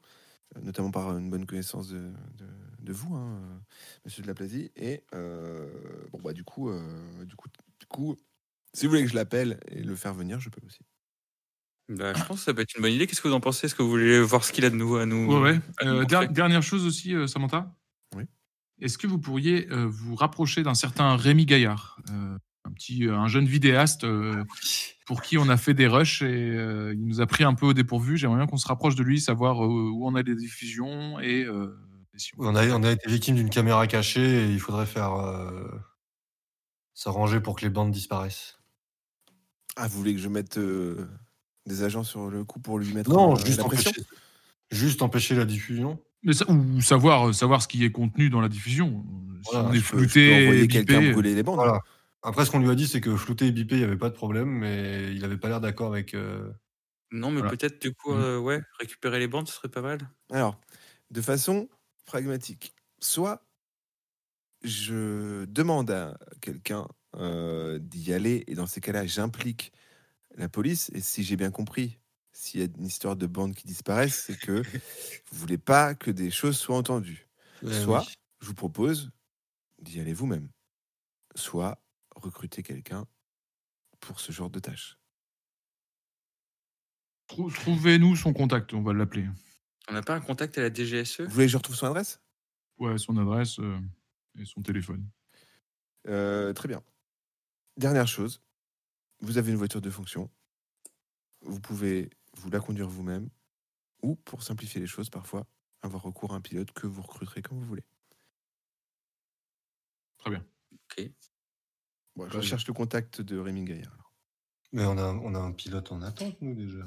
euh, notamment par une bonne connaissance de, de- de vous, hein, Monsieur de la Plasie. Et euh, bon bah du coup, euh, du coup, du coup, si vous voulez que je l'appelle et le faire venir, je peux aussi. Bah, je pense que ça peut être une bonne idée. Qu'est-ce que vous en pensez? Est-ce que vous voulez voir ce qu'il a de nouveau à nous Ouais, ouais. à nous Euh, montrer? der- dernière chose aussi, euh, Samantha? Est-ce que vous pourriez euh, vous rapprocher d'un certain Rémi Gaillard, euh, un petit, euh, un jeune vidéaste euh, pour qui on a fait des rushs et euh, il nous a pris un peu au dépourvu. J'aimerais bien qu'on se rapproche de lui, savoir euh, où on a les diffusions et euh, si on- On a, on a été victime d'une caméra cachée et il faudrait faire euh, s'arranger pour que les bandes disparaissent. Ah, vous voulez que je mette euh, des agents sur le coup pour lui mettre Non, juste, la pression? empêcher, juste empêcher la diffusion. Mais ça- ou savoir, euh, savoir ce qui est contenu dans la diffusion. Si Voilà, on est flouté, quelqu'un bipé, brûler les bandes. Voilà. Après, ce qu'on lui a dit, c'est que flouter et bipé, il n'y avait pas de problème, mais il n'avait pas l'air d'accord avec. euh, Non, mais Voilà. peut-être du coup, Mhm. euh, ouais, récupérer les bandes, ce serait pas mal. Alors, de façon pragmatique, soit je demande à quelqu'un euh, d'y aller, et dans ces cas-là, j'implique la police, et si j'ai bien compris, s'il y a une histoire de bande qui disparaissent, c'est que vous voulez pas que des choses soient entendues. Soit oui. je vous propose d'y aller vous-même, soit recruter quelqu'un pour ce genre de tâche. Trou- Trouvez-nous son contact, on va l'appeler. On n'a pas un contact à la DGSE Vous voulez que je retrouve son adresse? Ouais, son adresse euh, et son téléphone. Euh, Très bien. Dernière chose, vous avez une voiture de fonction. Vous pouvez vous la conduire vous-même ou, pour simplifier les choses, parfois avoir recours à un pilote que vous recruterez comme vous voulez. Très bien. Ok. Bon, je recherche le contact de Rémi Gaillard. alors. Mais on a, on a un pilote en attente, nous, déjà.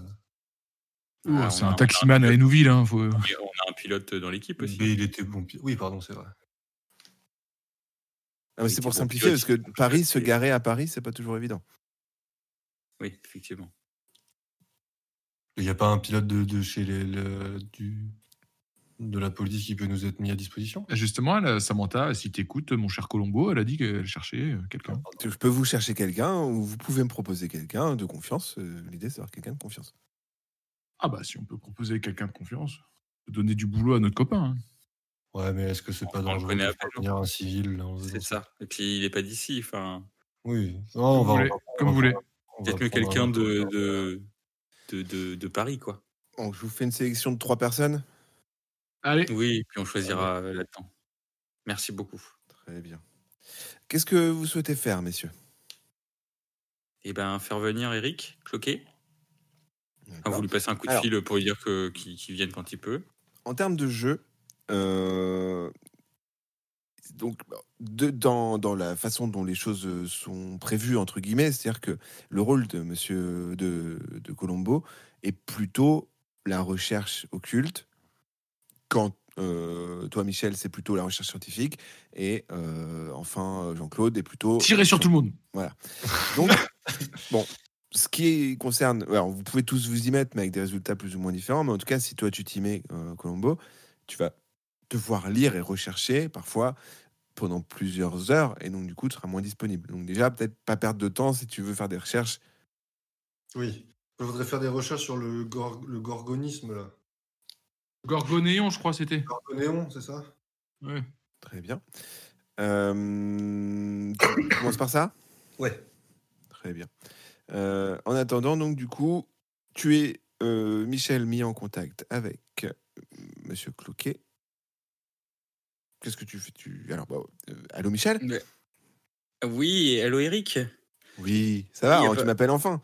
Ah, c'est un taximan à Hénouville. Hein, faut... On a un pilote dans l'équipe aussi. Mais il était bon pilote. Oui, pardon, c'est vrai. Ah, c'est pour bon simplifier, pilote, parce que Paris, se garer à Paris, c'est pas toujours évident. Oui, effectivement. Il n'y a pas un pilote de, de chez les, le- du, de la police qui peut nous être mis à disposition? Justement, elle, Samantha, si t'écoutes, mon cher Colombo, elle a dit qu'elle cherchait euh, quelqu'un. Je peux vous chercher quelqu'un ou vous pouvez me proposer quelqu'un de confiance. Euh, L'idée, c'est d'avoir quelqu'un de confiance. Ah bah si on peut proposer quelqu'un de confiance, donner du boulot à notre copain. hein. Ouais, mais est-ce que c'est pas dangereux connaît de à peine. venir un civil C'est ça. Et puis il n'est pas d'ici. Enfin, Oui. Non, on Comme va, vous voulez, on va- comme on vous voulez. peut-être mieux prendre quelqu'un un- de, de, de, de, de Paris, quoi. Donc, je vous fais une sélection de trois personnes? Allez, Oui, puis on choisira euh, là-dedans. Merci beaucoup. Très bien. Qu'est-ce que vous souhaitez faire, messieurs? Et ben, faire venir Eric Cloquet. Enfin, D'accord. vous lui passez un coup de Alors. fil pour lui dire que- qu'il qu'il vienne quand il peut. En termes de jeu, euh, donc de- dans, dans la façon dont les choses euh, sont prévues entre guillemets, c'est-à-dire que le rôle de Monsieur de, de Colombo est plutôt la recherche occulte, quand euh, toi Michel c'est plutôt la recherche scientifique et euh, enfin Jean-Claude est plutôt tirez sur tout le monde. donc, bon, ce qui concerne. Alors, vous pouvez tous vous y mettre, mais avec des résultats plus ou moins différents. Mais en tout cas, si toi, tu t'y mets, euh, Colombo, tu vas devoir lire et rechercher parfois pendant plusieurs heures. Et donc, du coup, tu seras moins disponible. Donc, déjà, peut-être pas perdre de temps si tu veux faire des recherches. Oui. Je voudrais faire des recherches sur le, gor- le gorgonisme, là. Gorgonéon, je crois, c'était. Gorgonéon, c'est ça? Ouais. Très bien. Euh, tu commences par ça? Ouais. Très bien. Euh, en attendant, donc, du coup, tu es, euh, Michel, mis en contact avec euh, Monsieur Cloquet. Qu'est-ce que tu fais tu... Alors, bah, euh, allô, Michel? Oui, allô Eric Oui, ça va, Oui, hein, tu pas- m'appelles enfin.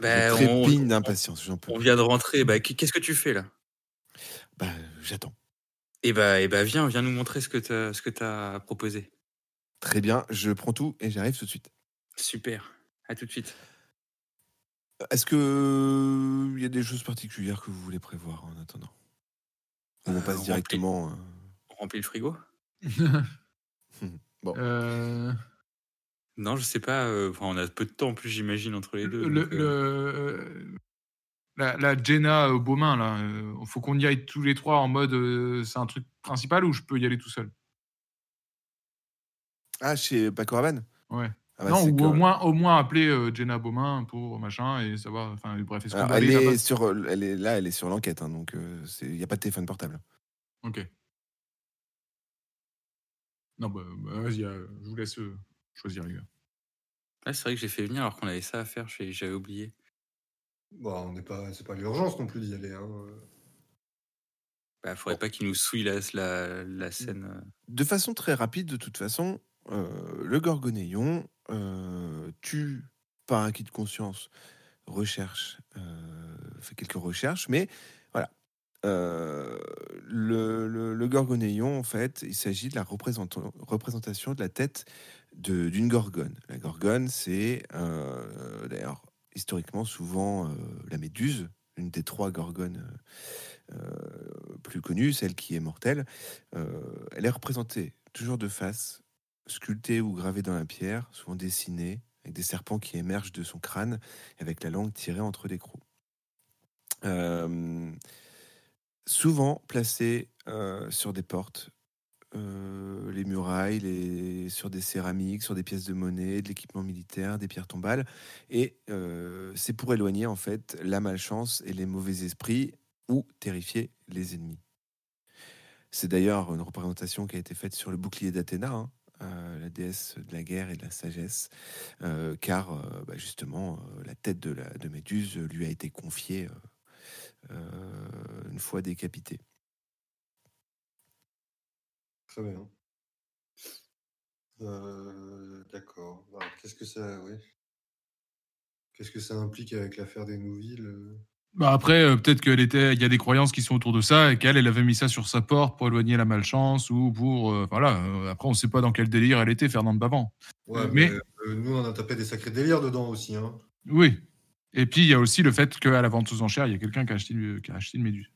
Bah, Je trépigne d'impatience, j'en peux. on vient de rentrer. Bah, qu'est-ce que tu fais là? Bah, j'attends. Eh bah, eh bah, viens, viens nous montrer ce que tu ce que as proposé. Très bien, je prends tout et j'arrive tout de suite. Super. À tout de suite. Est-ce que il y a des choses particulières que vous voulez prévoir en attendant? On Euh, passe on directement. euh, On remplit le frigo? Bon. Euh, Non, je sais pas. euh, enfin, on a peu de temps en plus, j'imagine, entre les deux. le, donc, euh, le- euh, la, la Jenna euh, Beaumain, là, euh, faut qu'on y aille tous les trois en mode euh, c'est un truc principal ou je peux y aller tout seul? Ah, chez Paco Rabanne? Ouais. Ah bah, non, ou que- au moins, au moins appeler euh, Jenna Beaumain pour machin et savoir. Enfin, bref, est-ce qu'on va elle est sur, elle est là, elle est sur l'enquête, hein, donc il n'y a pas de téléphone portable. Ok. Non, bah, bah, vas-y, euh, je vous laisse euh, choisir, les gars. c'est vrai que j'ai fait venir alors qu'on avait ça à faire. J'avais oublié. Bon, on n'est pas, c'est pas l'urgence non plus d'y aller. Hein. Bah, faudrait pas qu'il nous souille la, la, la scène. euh. De façon très rapide, de toute façon, euh, le Gorgonéon euh, tue par acquis de conscience, recherche, euh, fait quelques recherches, mais voilà. Euh, le, le, Gorgonéon, en fait, il s'agit de la représentation de la tête d'une gorgone. La gorgone, c'est euh, d'ailleurs historiquement souvent euh, la méduse, une des trois gorgones plus connues, celle qui est mortelle. Elle est représentée toujours de face, sculptée ou gravée dans la pierre, souvent dessinée, avec des serpents qui émergent de son crâne, avec la langue tirée entre les crocs. Souvent placée euh, sur des portes, euh, les murailles, les, sur des céramiques, sur des pièces de monnaie, de l'équipement militaire, des pierres tombales. Et euh, c'est pour éloigner en fait la malchance et les mauvais esprits ou terrifier les ennemis. C'est d'ailleurs une représentation qui a été faite sur le bouclier d'Athéna, hein, la déesse de la guerre et de la sagesse, car bah, justement, la tête de, Méduse lui a été confiée une fois décapitée. Très bien. Euh, D'accord. Qu'est-ce que ça, oui. Qu'est-ce que ça implique avec l'affaire des Nouvelles euh? Bah après, euh, peut-être qu'il était, il y a des croyances qui sont autour de ça et qu'elle, elle avait mis ça sur sa porte pour éloigner la malchance ou pour, euh, voilà. euh, après, on ne sait pas dans quel délire elle était, Fernande Bavant. Ouais, Mais- mais, euh, nous, on a tapé des sacrés délires dedans aussi. Hein. Oui. Et puis il y a aussi le fait qu'à la vente aux enchères, il y a quelqu'un qui a acheté, une- qui a acheté une méduse.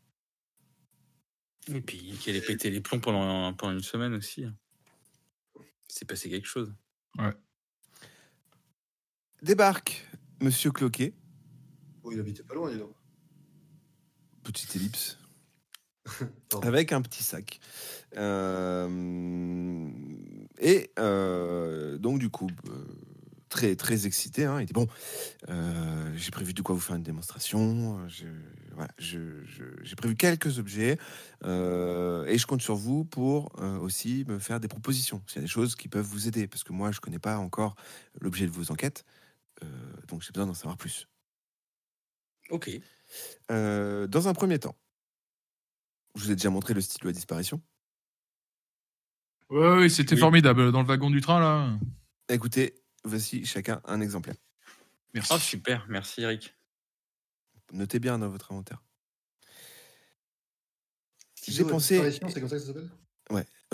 Et puis qu'elle ait pété les plombs pendant, pendant une semaine aussi. C'est passé quelque chose. Débarque Monsieur Cloquet, Oh, il habitait pas loin, dis donc. petite ellipse, avec un petit sac. Euh, et euh, donc, du coup, euh, très, très excité. hein, il dit Bon, euh, j'ai prévu de quoi vous faire une démonstration. Je, voilà, je- je- j'ai prévu quelques objets. euh, et je compte sur vous pour euh, aussi me faire des propositions. S'il y a des choses qui peuvent vous aider. Parce que moi, je ne connais pas encore l'objet de vos enquêtes. euh, donc, j'ai besoin d'en savoir plus. Ok. Euh, dans un premier temps, je vous ai déjà montré le stylo à disparition. Oui, oui, c'était Oui. formidable dans le wagon du train là. Écoutez, voici chacun un exemplaire. Merci. Oh, super. Merci, Eric. Notez bien dans votre inventaire. J'ai pensé- disparition, C'est comme ça que ça s'appelle?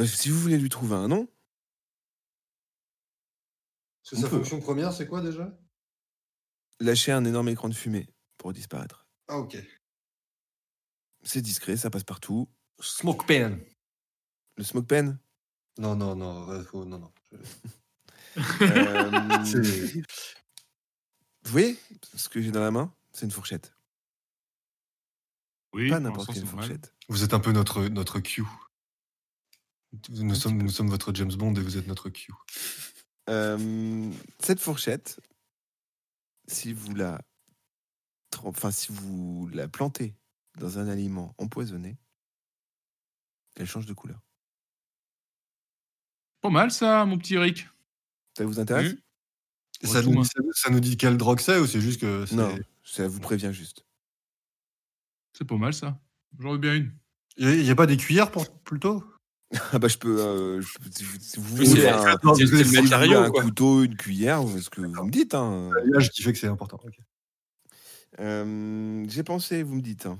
Euh, si vous voulez lui trouver un nom, Parce que sa peut. fonction première, c'est quoi déjà? Lâchez un énorme écran de fumée pour disparaître. Ah, ok. C'est discret, ça passe partout. Smoke pen. Le smoke pen, Non, non, non, ouais, faut- non, non. Euh, vous voyez ce que j'ai dans la main C'est une fourchette. Oui, Pas n'importe quelle fourchette. Vous êtes un peu notre, notre Q. Nous sommes, nous sommes votre James Bond et vous êtes notre Q. Euh, cette fourchette, si vous la, enfin si vous la plantez dans un aliment empoisonné, elle change de couleur. Pas mal ça, mon petit Eric. Ça vous intéresse ça, nous, ça, ça nous dit quelle drogue c'est ou c'est juste que c'est- Non, ça vous prévient juste. C'est pas mal ça. J'en veux bien une. Il n'y a, pas des cuillères pour plutôt? Ah bah je peux, euh, je vous- voulez un, un couteau, une cuillère, ce que vous me dites. Hein. l'alliage qui fait que c'est important. Euh, J'ai pensé, vous me dites, hein,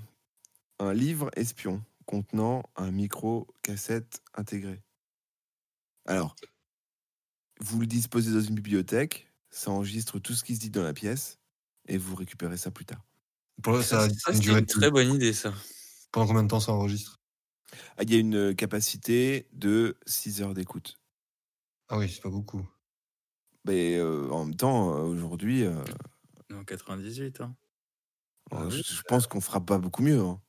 un livre espion contenant un micro-cassette intégré. Alors, vous le disposez dans une bibliothèque, ça enregistre tout ce qui se dit dans la pièce, et vous récupérez ça plus tard. Pour ça, Ça, c'est une très bonne idée, ça. Pendant combien de temps ça enregistre? Ah, Il y a une capacité de 6 heures d'écoute. Ah oui, c'est pas beaucoup. Mais euh, en même temps, euh, aujourd'hui, euh, En 98, hein. Ah je, oui, je pense qu'on fera pas beaucoup mieux. hein.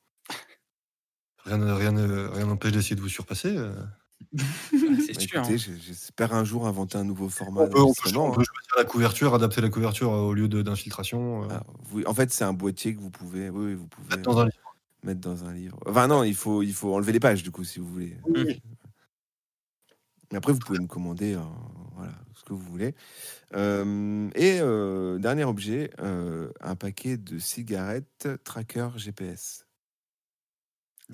Rien ne- rien n'empêche d'essayer de vous surpasser. euh. Ah, c'est Bah, sûr. hein. j'espère un jour inventer un nouveau format On peut, on peut- d'enregistrement, on hein. peut choisir la couverture, adapter la couverture au lieu de- d'infiltration. euh, Ah, en fait, c'est un boîtier que vous pouvez, oui, oui, vous pouvez mettre dans un livre. mettre dans un livre. Enfin non, il faut, il faut enlever les pages du coup si vous voulez. Oui. Mais après, vous pouvez me commander, euh, voilà, ce que vous voulez. Euh, et euh, dernier objet, euh, un paquet de cigarettes tracker GPS.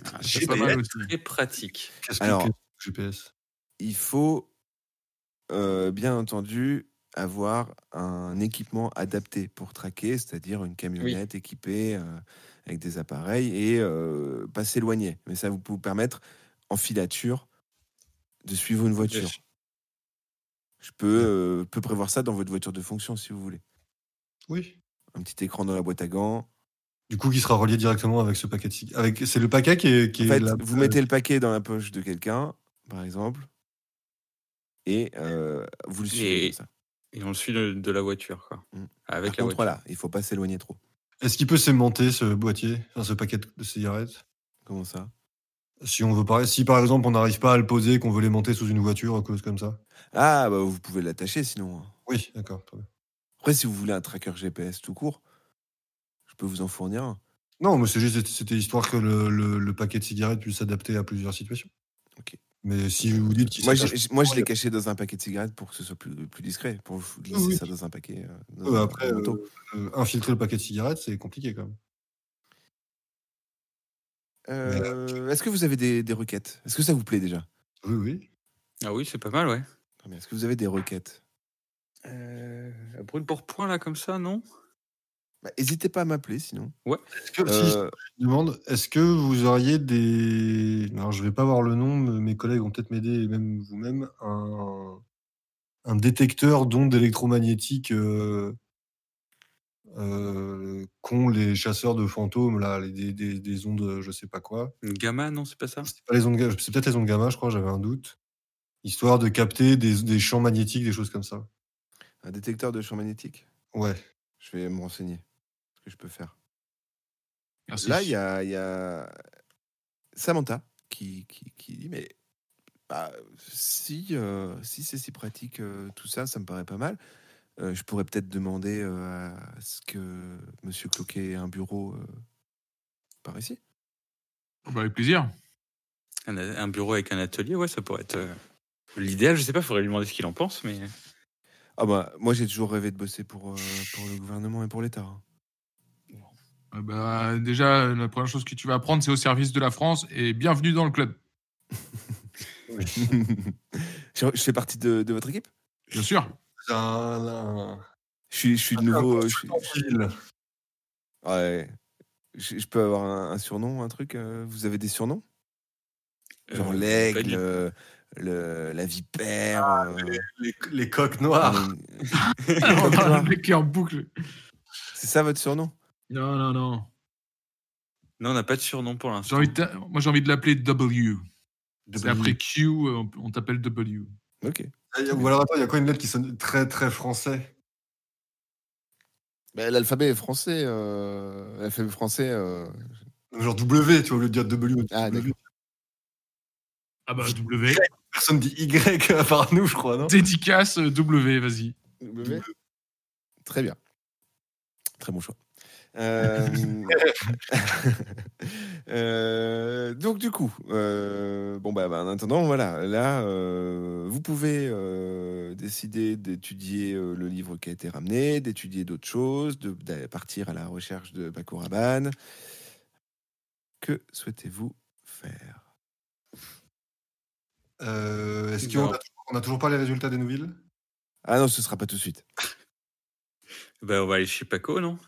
Ah, C'est ça, pas c'est mal aussi. Très pratique. Qu'est-ce que Alors- GPS Il faut euh, bien entendu avoir un équipement adapté pour traquer, c'est-à-dire une camionnette équipée euh, avec des appareils et euh, pas s'éloigner. Mais ça vous peut vous permettre en filature de suivre une voiture. Je peux, peux prévoir ça dans votre voiture de fonction si vous voulez. Oui. Un petit écran dans la boîte à gants. Du coup, qui sera relié directement avec ce paquet de avec C'est le paquet qui est. Qui En est fait, la- vous mettez le paquet dans la poche de quelqu'un, par exemple, et euh, vous le suivez Et- comme ça. Et on le suit de, de la voiture, quoi. Mm. Avec Par la contre, voiture. voilà, il faut pas s'éloigner trop. Est-ce qu'il peut s'aimanter ce boîtier, enfin, ce paquet de cigarettes? Comment ça? Si on veut parler, si par exemple on n'arrive pas à le poser, qu'on veut l'aimanter sous une voiture, ou cause comme ça? Ah, bah, vous pouvez l'attacher sinon. Oui, d'accord. Après, si vous voulez un tracker GPS tout court, je peux vous en fournir un. Non, mais c'est juste, c'était histoire que le, le- le paquet de cigarettes puisse s'adapter à plusieurs situations. Mais si vous dites qu'il Moi, je l'ai caché dans un paquet de cigarettes pour que ce soit plus, plus discret, pour glisser oui. ça dans un paquet. euh, dans Ouais, un- après, un euh, euh, infiltrer le paquet de cigarettes, c'est compliqué quand même. Euh, Est-ce que vous avez des, des requêtes? Est-ce que ça vous plaît déjà? Oui, oui. Ah oui, c'est pas mal, ouais. Bien. Est-ce que vous avez des requêtes? Euh, brûle pour point, là, comme ça, non? Bah, N'hésitez pas à m'appeler sinon. Est-ce que, si, Euh, je demande, est-ce que vous auriez des. Alors, je vais pas avoir le nom, mais mes collègues vont peut-être m'aider, et même vous-même, un, un détecteur d'ondes électromagnétiques euh, euh, qu'ont les chasseurs de fantômes, là, les- des, des- des ondes, je sais pas quoi. Une gamma, non, c'est pas ça? C'est pas les ondes c'est peut-être les ondes gamma, je crois, j'avais un doute. Histoire de capter des, des champs magnétiques, des choses comme ça. un détecteur de champ magnétique Ouais. Je vais me renseigner. Que je peux faire. Merci. Là, il y a, il y a Samantha qui, qui, qui dit Mais bah, si, euh, si c'est si pratique, euh, tout ça, ça me paraît pas mal. Euh, je pourrais peut-être demander euh, à ce que Monsieur Cloquet ait un bureau euh, par ici. Bah, avec plaisir. un, un bureau avec un atelier, ouais, ça pourrait être euh, l'idéal. Je sais pas, faudrait lui demander ce qu'il en pense, mais. Ah bah, moi, j'ai toujours rêvé de bosser pour, euh, pour le gouvernement et pour l'État. hein. Euh, bah, déjà, la première chose que tu vas apprendre, c'est au service de la France et bienvenue dans le club. je je fais partie de, de votre équipe? Bien sûr. Je suis, je suis un nouveau. euh, je suis- ouais. Je, je peux avoir un, un surnom, un truc euh, Vous avez des surnoms? Genre Euh, l'aigle, euh, le, la vipère. euh, Les, les coques noires. euh, le mec qui est en boucle. c'est ça votre surnom? Non, non, non. Non, on n'a pas de surnom pour l'instant. Moi, j'ai envie de l'appeler W. W. après Q, euh, on, t'appelle W. Ok. Ou alors attends, il y a quoi une lettre qui sonne très très français? Bah, L'alphabet est français. euh, L'alphabet français. euh, Genre W, tu vois, au lieu de dire W. Ah, W. d'accord. Ah bah W. Personne dit Y à part nous, je crois, non? Dédicace euh, W, vas-y. W. Très bien. Très bon choix. Euh, euh, donc du coup, euh, bon bah, bah, en attendant, voilà, là, euh, vous pouvez euh, décider d'étudier euh, le livre qui a été ramené, d'étudier d'autres choses, de, partir à la recherche de Bakuraban. Que souhaitez-vous faire? Euh, Est-ce qu'on a, on a toujours pas les résultats des nouvelles? Ah non, ce sera pas tout de suite. Bah, on va aller chez Paco, non?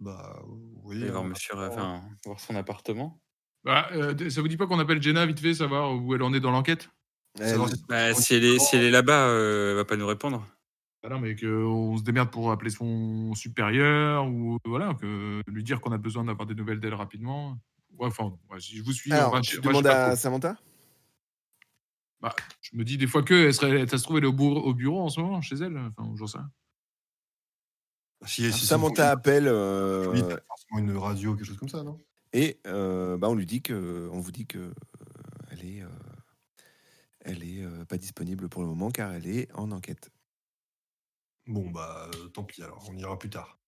Bah oui. Aller voir monsieur, enfin, voir son appartement. Bah, euh, ça vous dit pas qu'on appelle Jenna vite fait, savoir où elle en est dans l'enquête? Savoir Elle- si- Bah, si elle est, si elle est là-bas, euh, elle va pas nous répondre. Ah non, mais qu'on se démerde pour appeler son supérieur ou voilà, que lui dire qu'on a besoin d'avoir des nouvelles d'elle rapidement. Ouais, enfin, ouais, si je vous suis, on Alors, va tu chez- on va chez demandes à. Samantha? Je me dis des fois que elle serait, ça se trouve, elle est au, au bureau en ce moment, chez elle. Enfin, j'en sais rien. Si, si, Samantha appelle euh, Oui, forcément une radio, quelque chose comme ça, non? et euh, bah, on lui dit que, on vous dit que euh, elle est, euh, elle est euh, pas disponible pour le moment car elle est en enquête. Bon, bah euh, tant pis alors, on ira plus tard.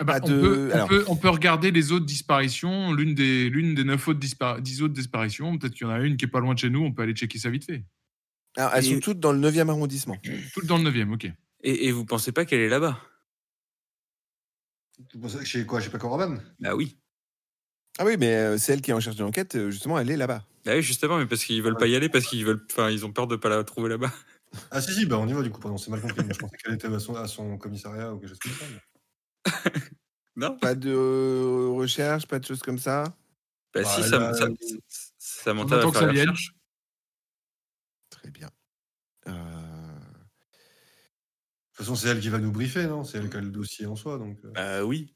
Ah bah, Pas on, de- peut, on alors- peut- on peut regarder les autres disparitions, l'une des, l'une des neuf autres dispar- dix autres disparitions. Peut-être qu'il y en a une qui est pas loin de chez nous, on peut aller checker ça vite fait. Alors, elles Et- sont toutes dans le 9e arrondissement. Tout dans le 9 ok. Et, et vous pensez pas qu'elle est là-bas? Que Chez quoi? Chez Paco Rabanne? Bah oui. Ah oui, mais euh, c'est elle qui est en charge de l'enquête. euh, Justement, elle est là-bas. Bah oui, justement, mais parce qu'ils veulent pas y aller, parce qu'ils veulent, enfin, ils ont peur de pas la trouver là-bas. Ah si, si, bah on y va du coup, pardon, c'est mal compris. Moi, je pensais qu'elle était à son, à son commissariat ou quelque chose comme ça. mais- Non Pas de euh, recherche, pas de choses comme ça? Bah Bah, si, elle ça, a- ça, ça la vienne. recherche. Très bien. Euh, De toute façon, c'est elle qui va nous briefer, non? C'est elle qui a le dossier en soi, donc. euh. Bah oui.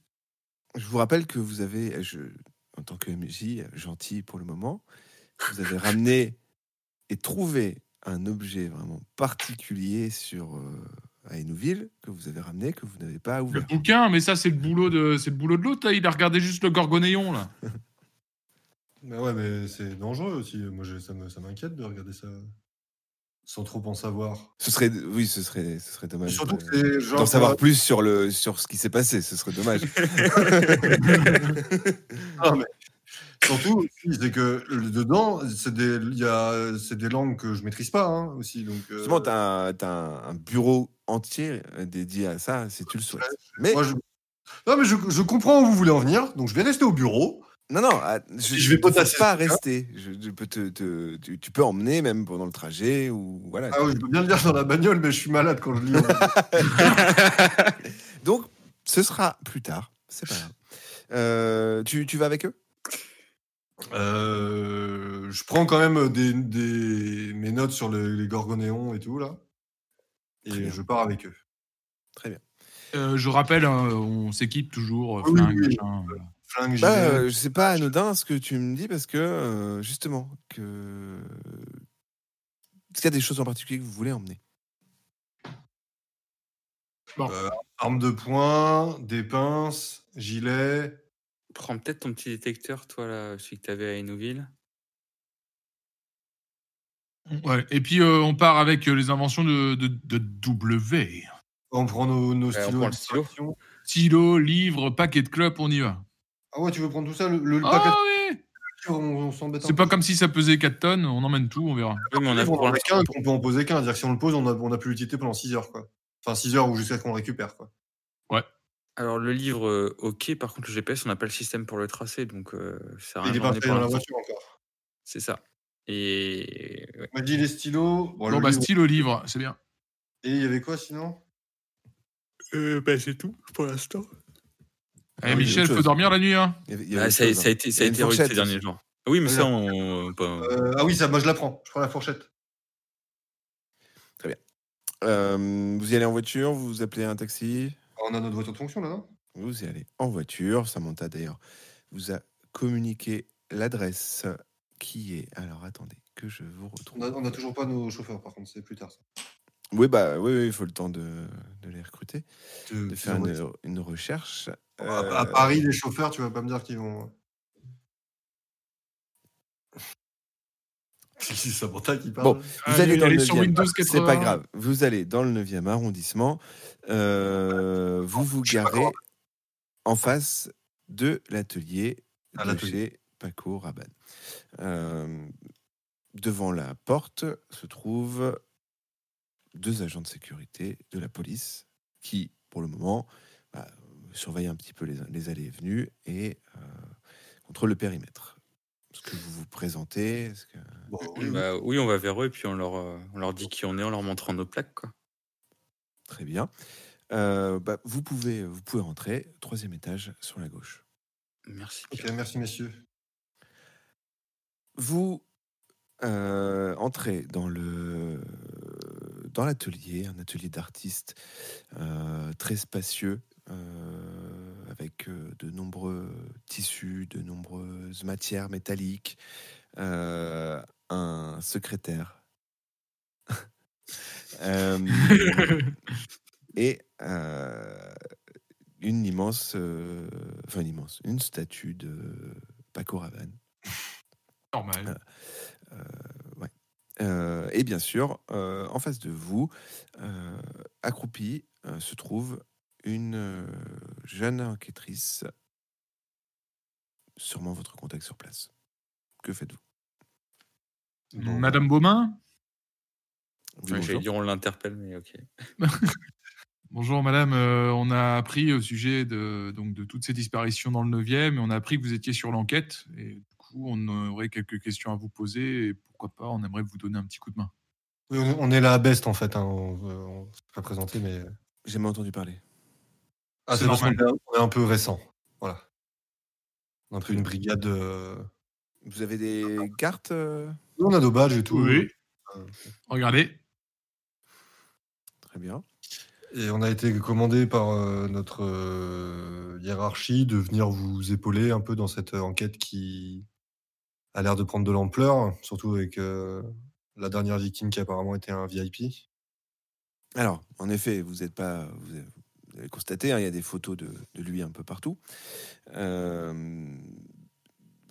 Je vous rappelle que vous avez, je, en tant que MJ, gentil pour le moment, vous avez ramené et trouvé un objet vraiment particulier sur euh, à Hénouville que vous avez ramené que vous n'avez pas Le ouvert. bouquin, mais ça, c'est le boulot de, c'est le boulot de l'autre. là. Il a regardé juste le gorgonéon, là. Mais ouais, mais c'est dangereux aussi. Moi, je- ça me- ça m'inquiète de regarder ça sans trop en savoir. Ce serait, oui, ce serait, ce serait dommage. Surtout que genre. d'en savoir plus sur le sur ce qui s'est passé. Ce serait dommage. Non, mais Surtout, c'est que dedans, c'est des, il y a, c'est des langues que je maîtrise pas hein, aussi. Donc, euh, Justement, tu as, un, un bureau entier euh, dédié à ça, si tu le souhaites. Mais moi, je... Non, mais je, je comprends où vous voulez en venir, donc je vais rester au bureau. Non, non, ah, je, Je vais pas rester. Je, je peux te, te- tu, tu peux emmener même pendant le trajet ou voilà. Ah oui, je peux bien le dire dans la bagnole, mais je suis malade quand je lis. Donc, ce sera plus tard. C'est pas grave. Euh, tu, tu vas avec eux? Euh, je prends quand même des, des- mes notes sur le- les gorgonéons et tout, là. Et je pars avec eux. Très bien. Euh, je rappelle, hein, on s'équipe toujours, Oui, flingue, oui. machin, voilà. Flingue, Bah, gilet. euh, je sais pas anodin ce que tu me dis parce que euh, justement que est-ce qu'il y a des choses en particulier que vous voulez emmener? Arme de poing, des pinces, gilet. Prends peut-être ton petit détecteur, toi, là, celui que t'avais à Hénouville. Ouais, Et puis euh, on part avec euh, les inventions de, de, de W. On prend nos, stylos. stylo. livre, paquet de clopes, on y va. Ah ouais, tu veux prendre tout ça Le, le- le paquet Ah oui on, on s'embête C'est peu. pas comme si ça pesait 4 tonnes, on emmène tout, on verra. Oui, mais on a On en qu'un, qu'on peut en poser qu'un. C'est-à-dire que si on le pose, on a, on a plus l'utilité pendant 6 heures, quoi. Enfin, 6 heures ou jusqu'à ce qu'on le récupère, quoi. Alors, le livre, euh, ok. Par contre, le GPS, on n'a pas le système pour le tracer. Donc, euh, ça à Il rien est pas fait dans la voiture encore. C'est ça. Et ouais. On m'a dit les stylos. Bon, le Bon, bah, livre. stylo, livre, c'est bien. Et il y avait quoi sinon? Bah, c'est tout pour l'instant. Eh, Michel, faut dormir la nuit, hein Il y avait- il y avait ça, autre chose, ça a été, ça a été rude ces derniers jours. Oui, mais Ah, ça, on. pas- Euh, Ah oui, ça, moi je la prends. Je prends la fourchette. Euh, vous y allez en voiture, vous appelez un taxi, Ah, On a notre voiture de fonction là, non? Vous y allez en voiture. Samantha d'ailleurs vous a communiqué l'adresse qui est. Alors attendez que je vous retrouve. on a, on a toujours pas nos chauffeurs, par contre, c'est plus tard ça. Oui bah oui, oui, il faut le temps de, de les recruter, De- de faire une recherche. À, à Euh, Paris, les chauffeurs, tu vas pas me dire qu'ils vont. Si, c'est Samantha qui parle. Bon, Vous allez Allez, dans le allez sur 9e. Windows C'est 80. pas grave. Vous allez dans le 9e arrondissement. euh, vous vous garez en face de l'atelier de chez Paco Rabanne. Euh, devant la porte se trouvent deux agents de sécurité de la police qui, pour le moment, surveillent un petit peu les, les allées et venues et euh, contrôlent le périmètre. Est-ce que vous vous présentez que... Bon, oui, oui. Bah, oui, on va vers eux et puis on leur, euh, on leur dit qui on est en leur montrant nos plaques. Quoi. Très bien. Euh, bah, vous, pouvez, vous pouvez rentrer, troisième étage sur la gauche. Merci. Ok, Pierre. merci messieurs. Vous euh, entrez dans le dans l'atelier, un atelier d'artistes euh, très spacieux, euh, avec euh, de nombreux tissus, de nombreuses matières métalliques, euh, un secrétaire. Et une immense, enfin une immense, une statue de Paco Rabanne. Normal. Ouais. Euh, et bien sûr, euh, en face de vous, euh, accroupie, euh, se trouve une euh, jeune enquêtrice, sûrement votre contact sur place. Que faites-vous? Bon, Madame Beaumain Oui, Ouais, dire on l'interpelle, mais ok. Bonjour madame, Euh, on a appris au sujet de, donc, de toutes ces disparitions dans le 9e et on a appris que vous étiez sur l'enquête et du coup on aurait quelques questions à vous poser et pourquoi pas on aimerait vous donner un petit coup de main. Oui, on est- on est là à Best en fait. Hein. On, on s'est pas présenté, mais. J'ai jamais entendu parler. Ah, C'est c'est parce qu'on normal. est, un- on est un peu récent. Voilà. On a pris une brigade. euh, Vous avez des cartes euh? On a nos badges et tout. Euh, Regardez. Très bien. Et on a été commandé par euh, notre euh, hiérarchie de venir vous épauler un peu dans cette euh, enquête qui a l'air de prendre de l'ampleur, surtout avec euh, la dernière victime qui apparemment était un VIP. Alors, en effet, vous n'êtes pas. Vous vous avez constaté, hein, il y a des photos de, lui un peu partout. Euh,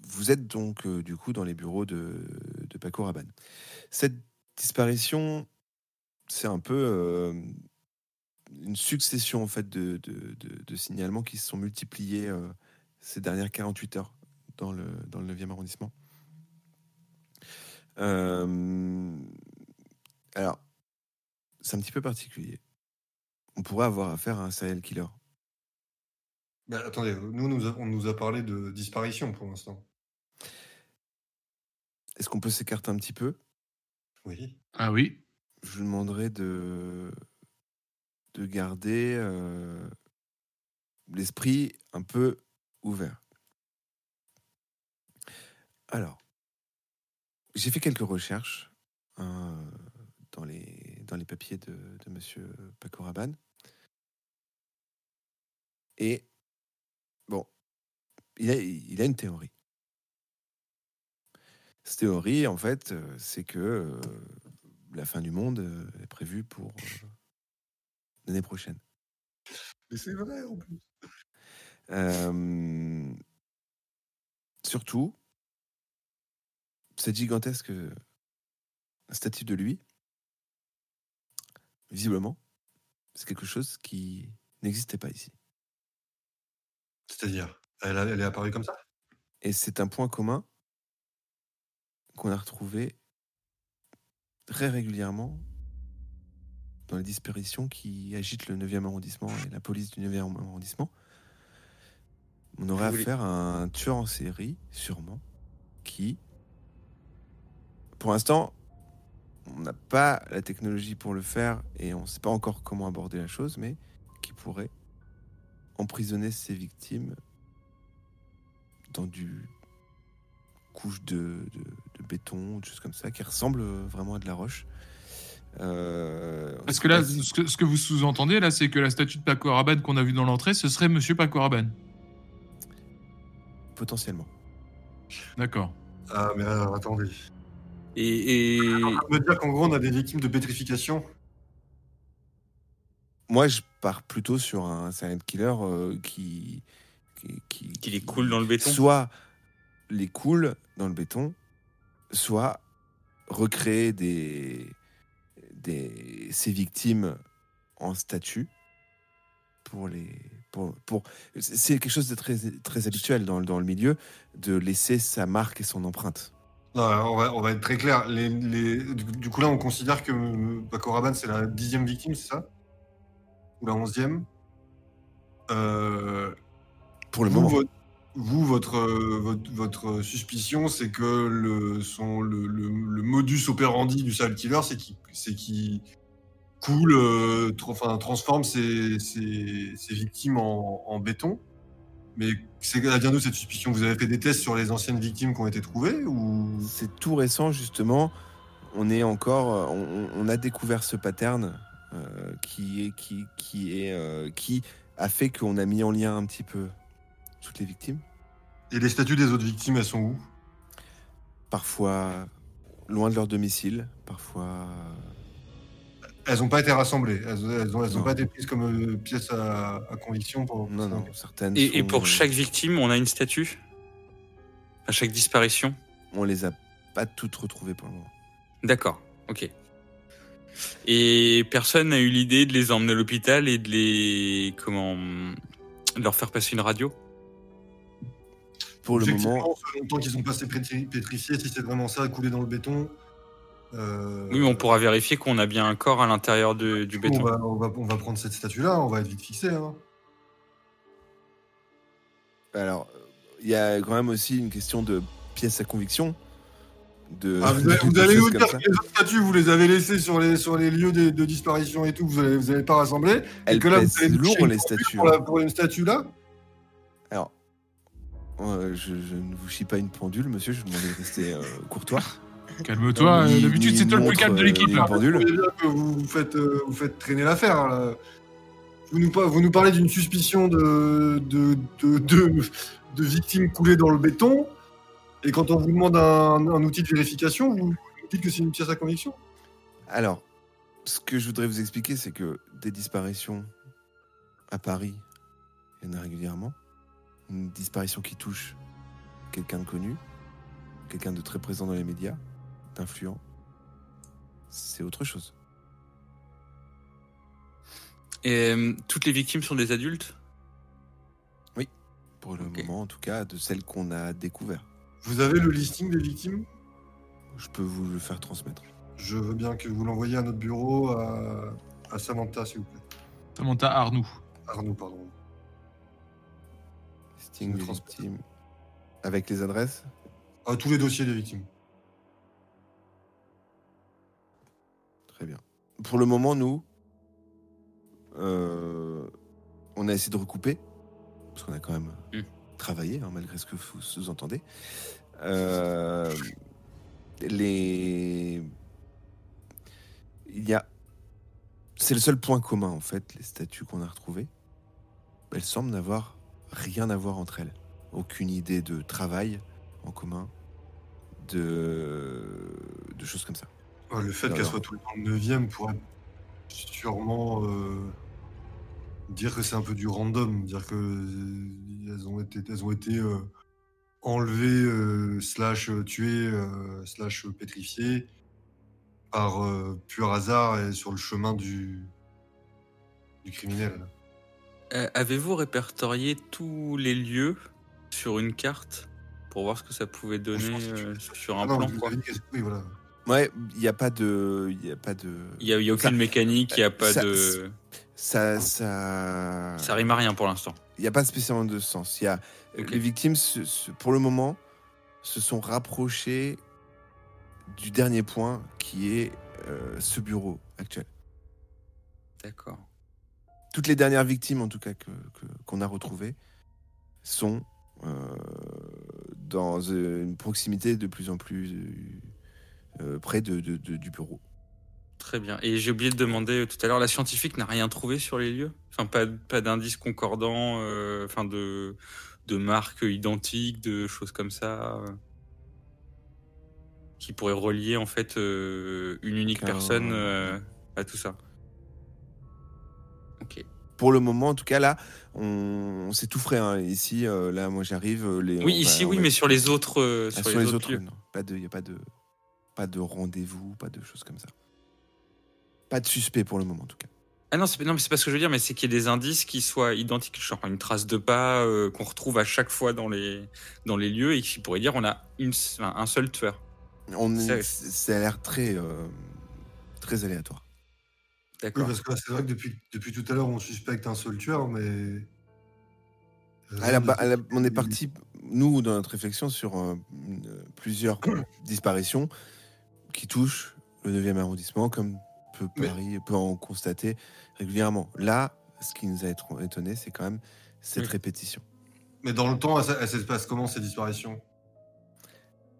vous êtes donc euh, du coup dans les bureaux de, Paco Rabanne. Cette disparition, c'est un peu euh, une succession en fait de, signalements qui se sont multipliés ces dernières 48 heures dans le, dans le 9e arrondissement. Alors, c'est un petit peu particulier. On pourrait avoir affaire à un serial killer. Mais attendez, nous, nous a- on nous a parlé de disparition pour l'instant. Est-ce qu'on peut s'écarter un petit peu? Oui. Ah oui. Je vous demanderai de, de garder euh, l'esprit un peu ouvert. Alors, j'ai fait quelques recherches hein, dans, les, dans les papiers de, de Monsieur Paco Rabanne. Et bon, il a, il a une théorie. Cette théorie, en fait, euh, c'est que euh, la fin du monde euh, est prévue pour euh, l'année prochaine. Mais c'est vrai en plus. Euh, surtout, cette gigantesque statue de lui, visiblement, c'est quelque chose qui n'existait pas ici. C'est-à-dire, elle, a- elle est apparue comme ça? Et c'est un point commun qu'on a retrouvé très régulièrement dans les disparitions qui agitent le 9e arrondissement et la police du 9e arrondissement. On aurait affaire à un tueur en série, sûrement, qui, pour l'instant, on n'a pas la technologie pour le faire et on ne sait pas encore comment aborder la chose, mais qui pourrait emprisonner ses victimes dans du couche de, de, de béton, des choses comme ça, qui ressemble vraiment à de la roche. Euh, Parce que là, si- ce que, ce que vous sous-entendez, là, c'est que la statue de Paco Rabanne qu'on a vue dans l'entrée, ce serait Monsieur Paco Rabanne. potentiellement. D'accord. Ah, mais alors, attendez. Et, et- dire qu'en gros, on a des victimes de pétrification Moi, je pars plutôt sur un serial killer euh, qui, qui, qui, Qui les coule dans le béton Soit les coule dans le béton, soit recréer des, des, ses victimes en statue pour les. Pour, pour, c'est quelque chose de très, très habituel dans, le- dans le milieu de laisser sa marque et son empreinte. Non, on va, on va être très clair. Les, les- du, coup, là, on considère que Paco Rabanne, c'est la dixième victime, c'est ça? Ou la onzième euh, Pour le vous, moment. votre, vous, votre, euh, votre, votre suspicion, c'est que le, son, le, le, le modus operandi du serial killer, c'est qu'il qu'il coule, euh, tra- enfin, transforme ses, ses, ses victimes en, en béton. Mais c'est à dire nous cette suspicion? Vous avez fait des tests sur les anciennes victimes qui ont été trouvées ou? C'est tout récent, justement. On est encore, on, on a découvert ce pattern euh, qui est, qui, qui est, euh, qui a fait qu'on a mis en lien un petit peu toutes les victimes. Et les statues des autres victimes, elles sont où? Parfois loin de leur domicile, parfois. Elles n'ont pas été rassemblées. Elles n'ont pas été prises comme euh, pièces à, à conviction pour. Non, non, certaines. et, et pour chaque victime, on a une statue? À chaque disparition? On les a pas toutes retrouvées pour le moment. D'accord, ok. Et personne n'a eu l'idée de les emmener à l'hôpital et de les. Comment. de leur faire passer une radio Pour le moment, selon le temps qu'ils ont passé pétri- pétrifiés, si c'est vraiment ça, coulé dans le béton. euh, Oui, mais on pourra vérifier qu'on a bien un corps à l'intérieur de- du on béton. va, on, va, on va prendre cette statue-là, on va être vite fixé. Hein. alors, il y a quand même aussi une question de pièces à conviction. De, Ah, vous allez, vous allez nous dire que les autres statues, vous les avez laissées sur les, sur les lieux de, de disparition et tout, vous n'avez vous avez pas rassemblé. Elles que là, vous lourd, les statues. Pour, la- pour une statue là Alors, euh, je, je ne vous chie pas une pendule, monsieur, je vous demande de rester euh, courtois. Calme-toi. Euh, D'habitude, c'est toi le plus calme de l'équipe, là. Vous faites, vous faites traîner l'affaire. hein, là. Vous nous, par- vous nous parlez d'une suspicion de, de, de, de, de victimes coulées dans le béton. Et quand on vous demande un, un outil de vérification, vous dites que c'est une pièce à conviction. Alors, ce que je voudrais vous expliquer, c'est que des disparitions à Paris, il y en a régulièrement. Une disparition qui touche quelqu'un de connu, quelqu'un de très présent dans les médias, d'influent, c'est autre chose. Et euh, toutes les victimes sont des adultes? Pour le moment, en tout cas, de celles qu'on a découvert. Vous avez le listing des victimes? Je peux vous le faire transmettre. Je veux bien que vous l'envoyiez à notre bureau, à, à Samantha, s'il vous plaît. Samantha Arnoux. Arnaud, pardon. Listing des victimes. Avec les adresses? À tous les dossiers des victimes. Très bien. Pour le moment, nous, euh, on a essayé de recouper, parce qu'on a quand même Mm. Travaillé, hein, malgré ce que vous sous-entendez. Euh, les... Il y a... C'est le seul point commun, en fait, les statues qu'on a retrouvées. Elles semblent n'avoir rien à voir entre elles. Aucune idée de travail en commun, de, de choses comme ça. Ouais, le fait qu'elle soit tout le temps le 9 pourrait sûrement euh, dire que c'est un peu du random, dire que euh, elles ont été, elles ont été euh, enlevées, euh, slash tuées, euh, slash pétrifiées par euh, pur hasard et sur le chemin du, du criminel. Euh, Avez-vous répertorié tous les lieux sur une carte pour voir ce que ça pouvait donner euh, sur un Ah non, plan quoi oui, voilà. Ouais, il n'y a pas de... Il y a pas de... Il n'y a, y a aucune Ça- mécanique, il n'y a pas ça- de. Ça... Ça... Ça rime à rien pour l'instant. Il n'y a pas spécialement de sens. Y a... Les victimes, se- se- pour le moment, se sont rapprochées du dernier point qui est euh, ce bureau actuel. D'accord. Toutes les dernières victimes, en tout cas, que- que- qu'on a retrouvées, sont euh, dans une proximité de plus en plus près de, de- de- du bureau. Très bien. Et j'ai oublié de demander euh, tout à l'heure, la scientifique n'a rien trouvé sur les lieux? Enfin, pas, pas d'indices concordants, euh, enfin, de, de marques identiques, de choses comme ça euh, qui pourraient relier en fait euh, une unique personne euh, à tout ça? Ok. Pour le moment, en tout cas, là, on, on s'est tout frais. hein. Ici, euh, là, moi, j'arrive. euh, Oui, on ici, oui, mais sur les autres, euh, Ah, sur, les, autres, lieux. non. Pas de, il n'y a pas de, pas de rendez-vous, pas de choses comme ça. Pas de suspect pour le moment, en tout cas. Ah non, c'est non, mais c'est pas ce que je veux dire, mais c'est qu'il y ait des indices qui soient identiques, genre une trace de pas euh, qu'on retrouve à chaque fois dans les, dans les lieux et qui pourrait dire on a une, enfin, un seul tueur. On est- Ça- a l'air très, euh, très aléatoire. Oui, D'accord. parce que c'est vrai que depuis, depuis tout à l'heure, on suspecte un seul tueur, mais. À la à la- on est parti, nous, dans notre réflexion, sur euh, euh, plusieurs disparitions qui touchent le 9e arrondissement, comme peut Mais- Paris peut en constater régulièrement. Là, ce qui nous a éton- étonné, c'est quand même cette Oui. répétition. Mais dans le temps, elle, s- elle se passe comment ces disparitions?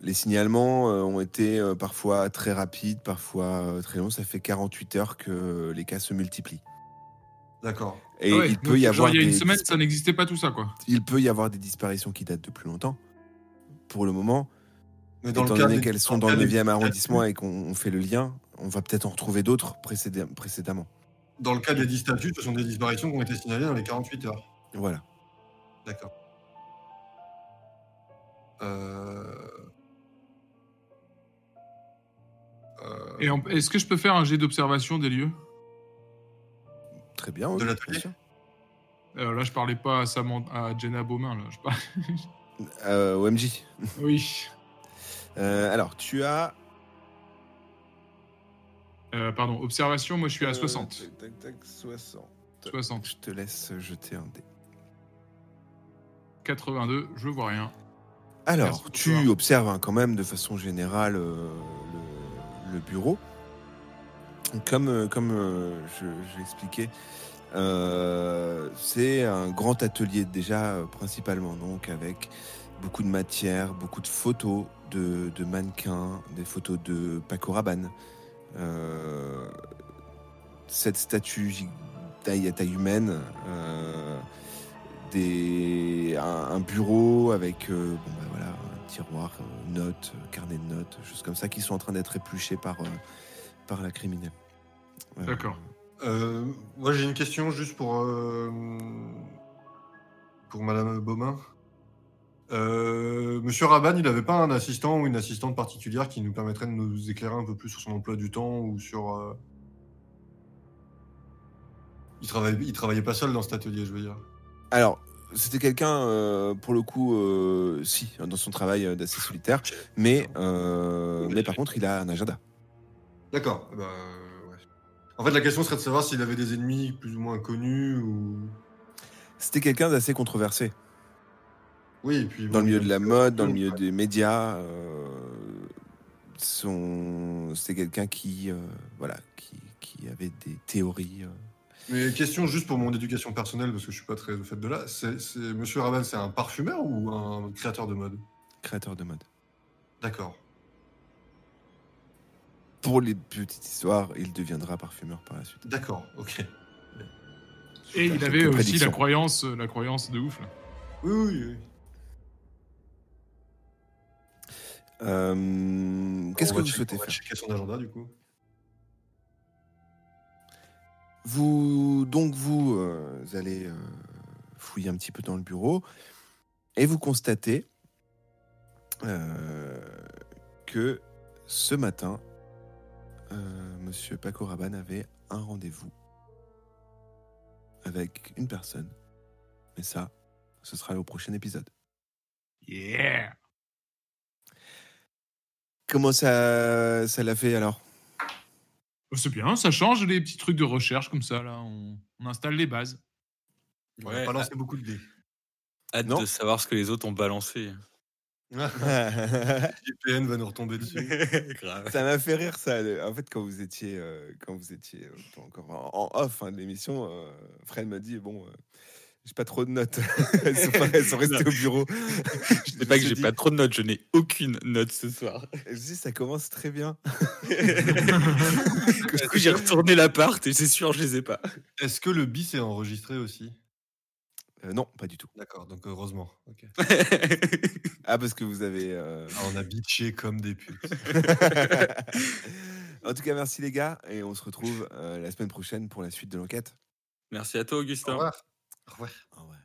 Les signalements euh, ont été euh, parfois très rapides, parfois euh, très longs. Ça fait 48 heures que les cas se multiplient. D'accord. Et Ah ouais, il peut y genre, avoir il y a une des semaine, ça n'existait pas tout ça, quoi. il peut y avoir des disparitions qui datent de plus longtemps. Pour le moment, Mais dans étant le cas donné qu'elles sont dans le des 9e statues- arrondissement et qu'on on fait le lien, on va peut-être en retrouver d'autres précédé- précédemment. Dans le cas des 10 statuts, ce sont des disparitions qui ont été signalées dans les 48 heures. Voilà. D'accord. Euh... euh, Et en- est-ce que je peux faire un jet d'observation des lieux? Très bien. De oui, l'atelier. Euh, Là, je parlais pas à, Samant- à Jenna Beaumain, là. Je parle... Euh, OMJ. oui. Euh, alors, tu as. Euh, pardon, observation, moi je suis à euh, 60. tac, tac, tac, 60. 60. Je te laisse jeter un dé. 82, je vois rien. Alors, Merci, tu observes hein, quand même de façon générale euh, le, le bureau. Comme, euh, comme euh, je, je l'expliquais, euh, c'est un grand atelier déjà euh, principalement, donc avec beaucoup de matière, beaucoup de photos de, de mannequins, des photos de Paco Rabanne, euh, cette statue taille à taille humaine, euh, des, un, un bureau avec euh, bon, bah, voilà, un tiroir, euh, notes, carnet de notes, choses comme ça qui sont en train d'être épluchées par, euh, par la criminelle. Euh, D'accord. euh, moi, j'ai une question juste pour, euh, pour Madame Baumin. Euh, Monsieur Rabanne, il n'avait pas un assistant ou une assistante particulière qui nous permettrait de nous éclairer un peu plus sur son emploi du temps ou sur. euh, Il, travaille, il travaillait pas seul dans cet atelier, je veux dire. Alors, c'était quelqu'un, euh, pour le coup, euh, si, dans son travail euh, d'assez solitaire, mais, mais par contre, il a un agenda. D'accord. Bah, ouais. En fait, la question serait de savoir s'il avait des ennemis plus ou moins connus ou. C'était quelqu'un d'assez controversé. Oui, et puis. Dans le milieu de la mode, dans le milieu des médias. euh, son... C'était quelqu'un qui, euh, voilà, qui, qui avait des théories. euh. Mais question juste pour mon éducation personnelle, parce que je suis pas très au fait de là. C'est, c'est- Monsieur Raban, c'est un parfumeur ou un créateur de mode? Créateur de mode. D'accord. Pour les petites histoires, il deviendra parfumeur par la suite. D'accord, ok. Et il avait aussi la croyance, la croyance de ouf. Là. Oui, oui, oui. Euh, Qu'est-ce que vous souhaitez faire checker son agenda, du coup. Vous donc vous euh, allez euh, fouiller un petit peu dans le bureau et vous constatez euh, que ce matin, euh, Monsieur Paco Rabanne avait un rendez-vous avec une personne. Mais ça, ce sera au prochain épisode. Yeah Comment ça, ça l'a fait alors? Oh, C'est bien, ça change les petits trucs de recherche comme ça. là. On, on installe les bases. On va Ouais, pas lancer beaucoup de dés. Hâte Non. de savoir ce que les autres ont balancé. GPN va nous retomber dessus. Grave. Ça m'a fait rire ça. En fait, quand vous étiez, euh, quand vous étiez euh, encore en, en off hein, de l'émission, euh, Fred m'a dit bon, euh, j'ai pas trop de notes. elles, sont pas- elles sont restées au bureau. Je sais pas que j'ai pas trop de notes, je n'ai aucune note ce soir. Je dis ça commence très bien. du coup, j'ai retourné l'appart et c'est sûr, je les ai pas. Est-ce que le bis est enregistré aussi? Euh, non, pas du tout. D'accord, donc heureusement. ok. Ah parce que vous avez. euh, Ah, on a bitché comme des putes. en tout cas, merci les gars et on se retrouve euh, la semaine prochaine pour la suite de l'enquête. Merci à toi, Au au revoir.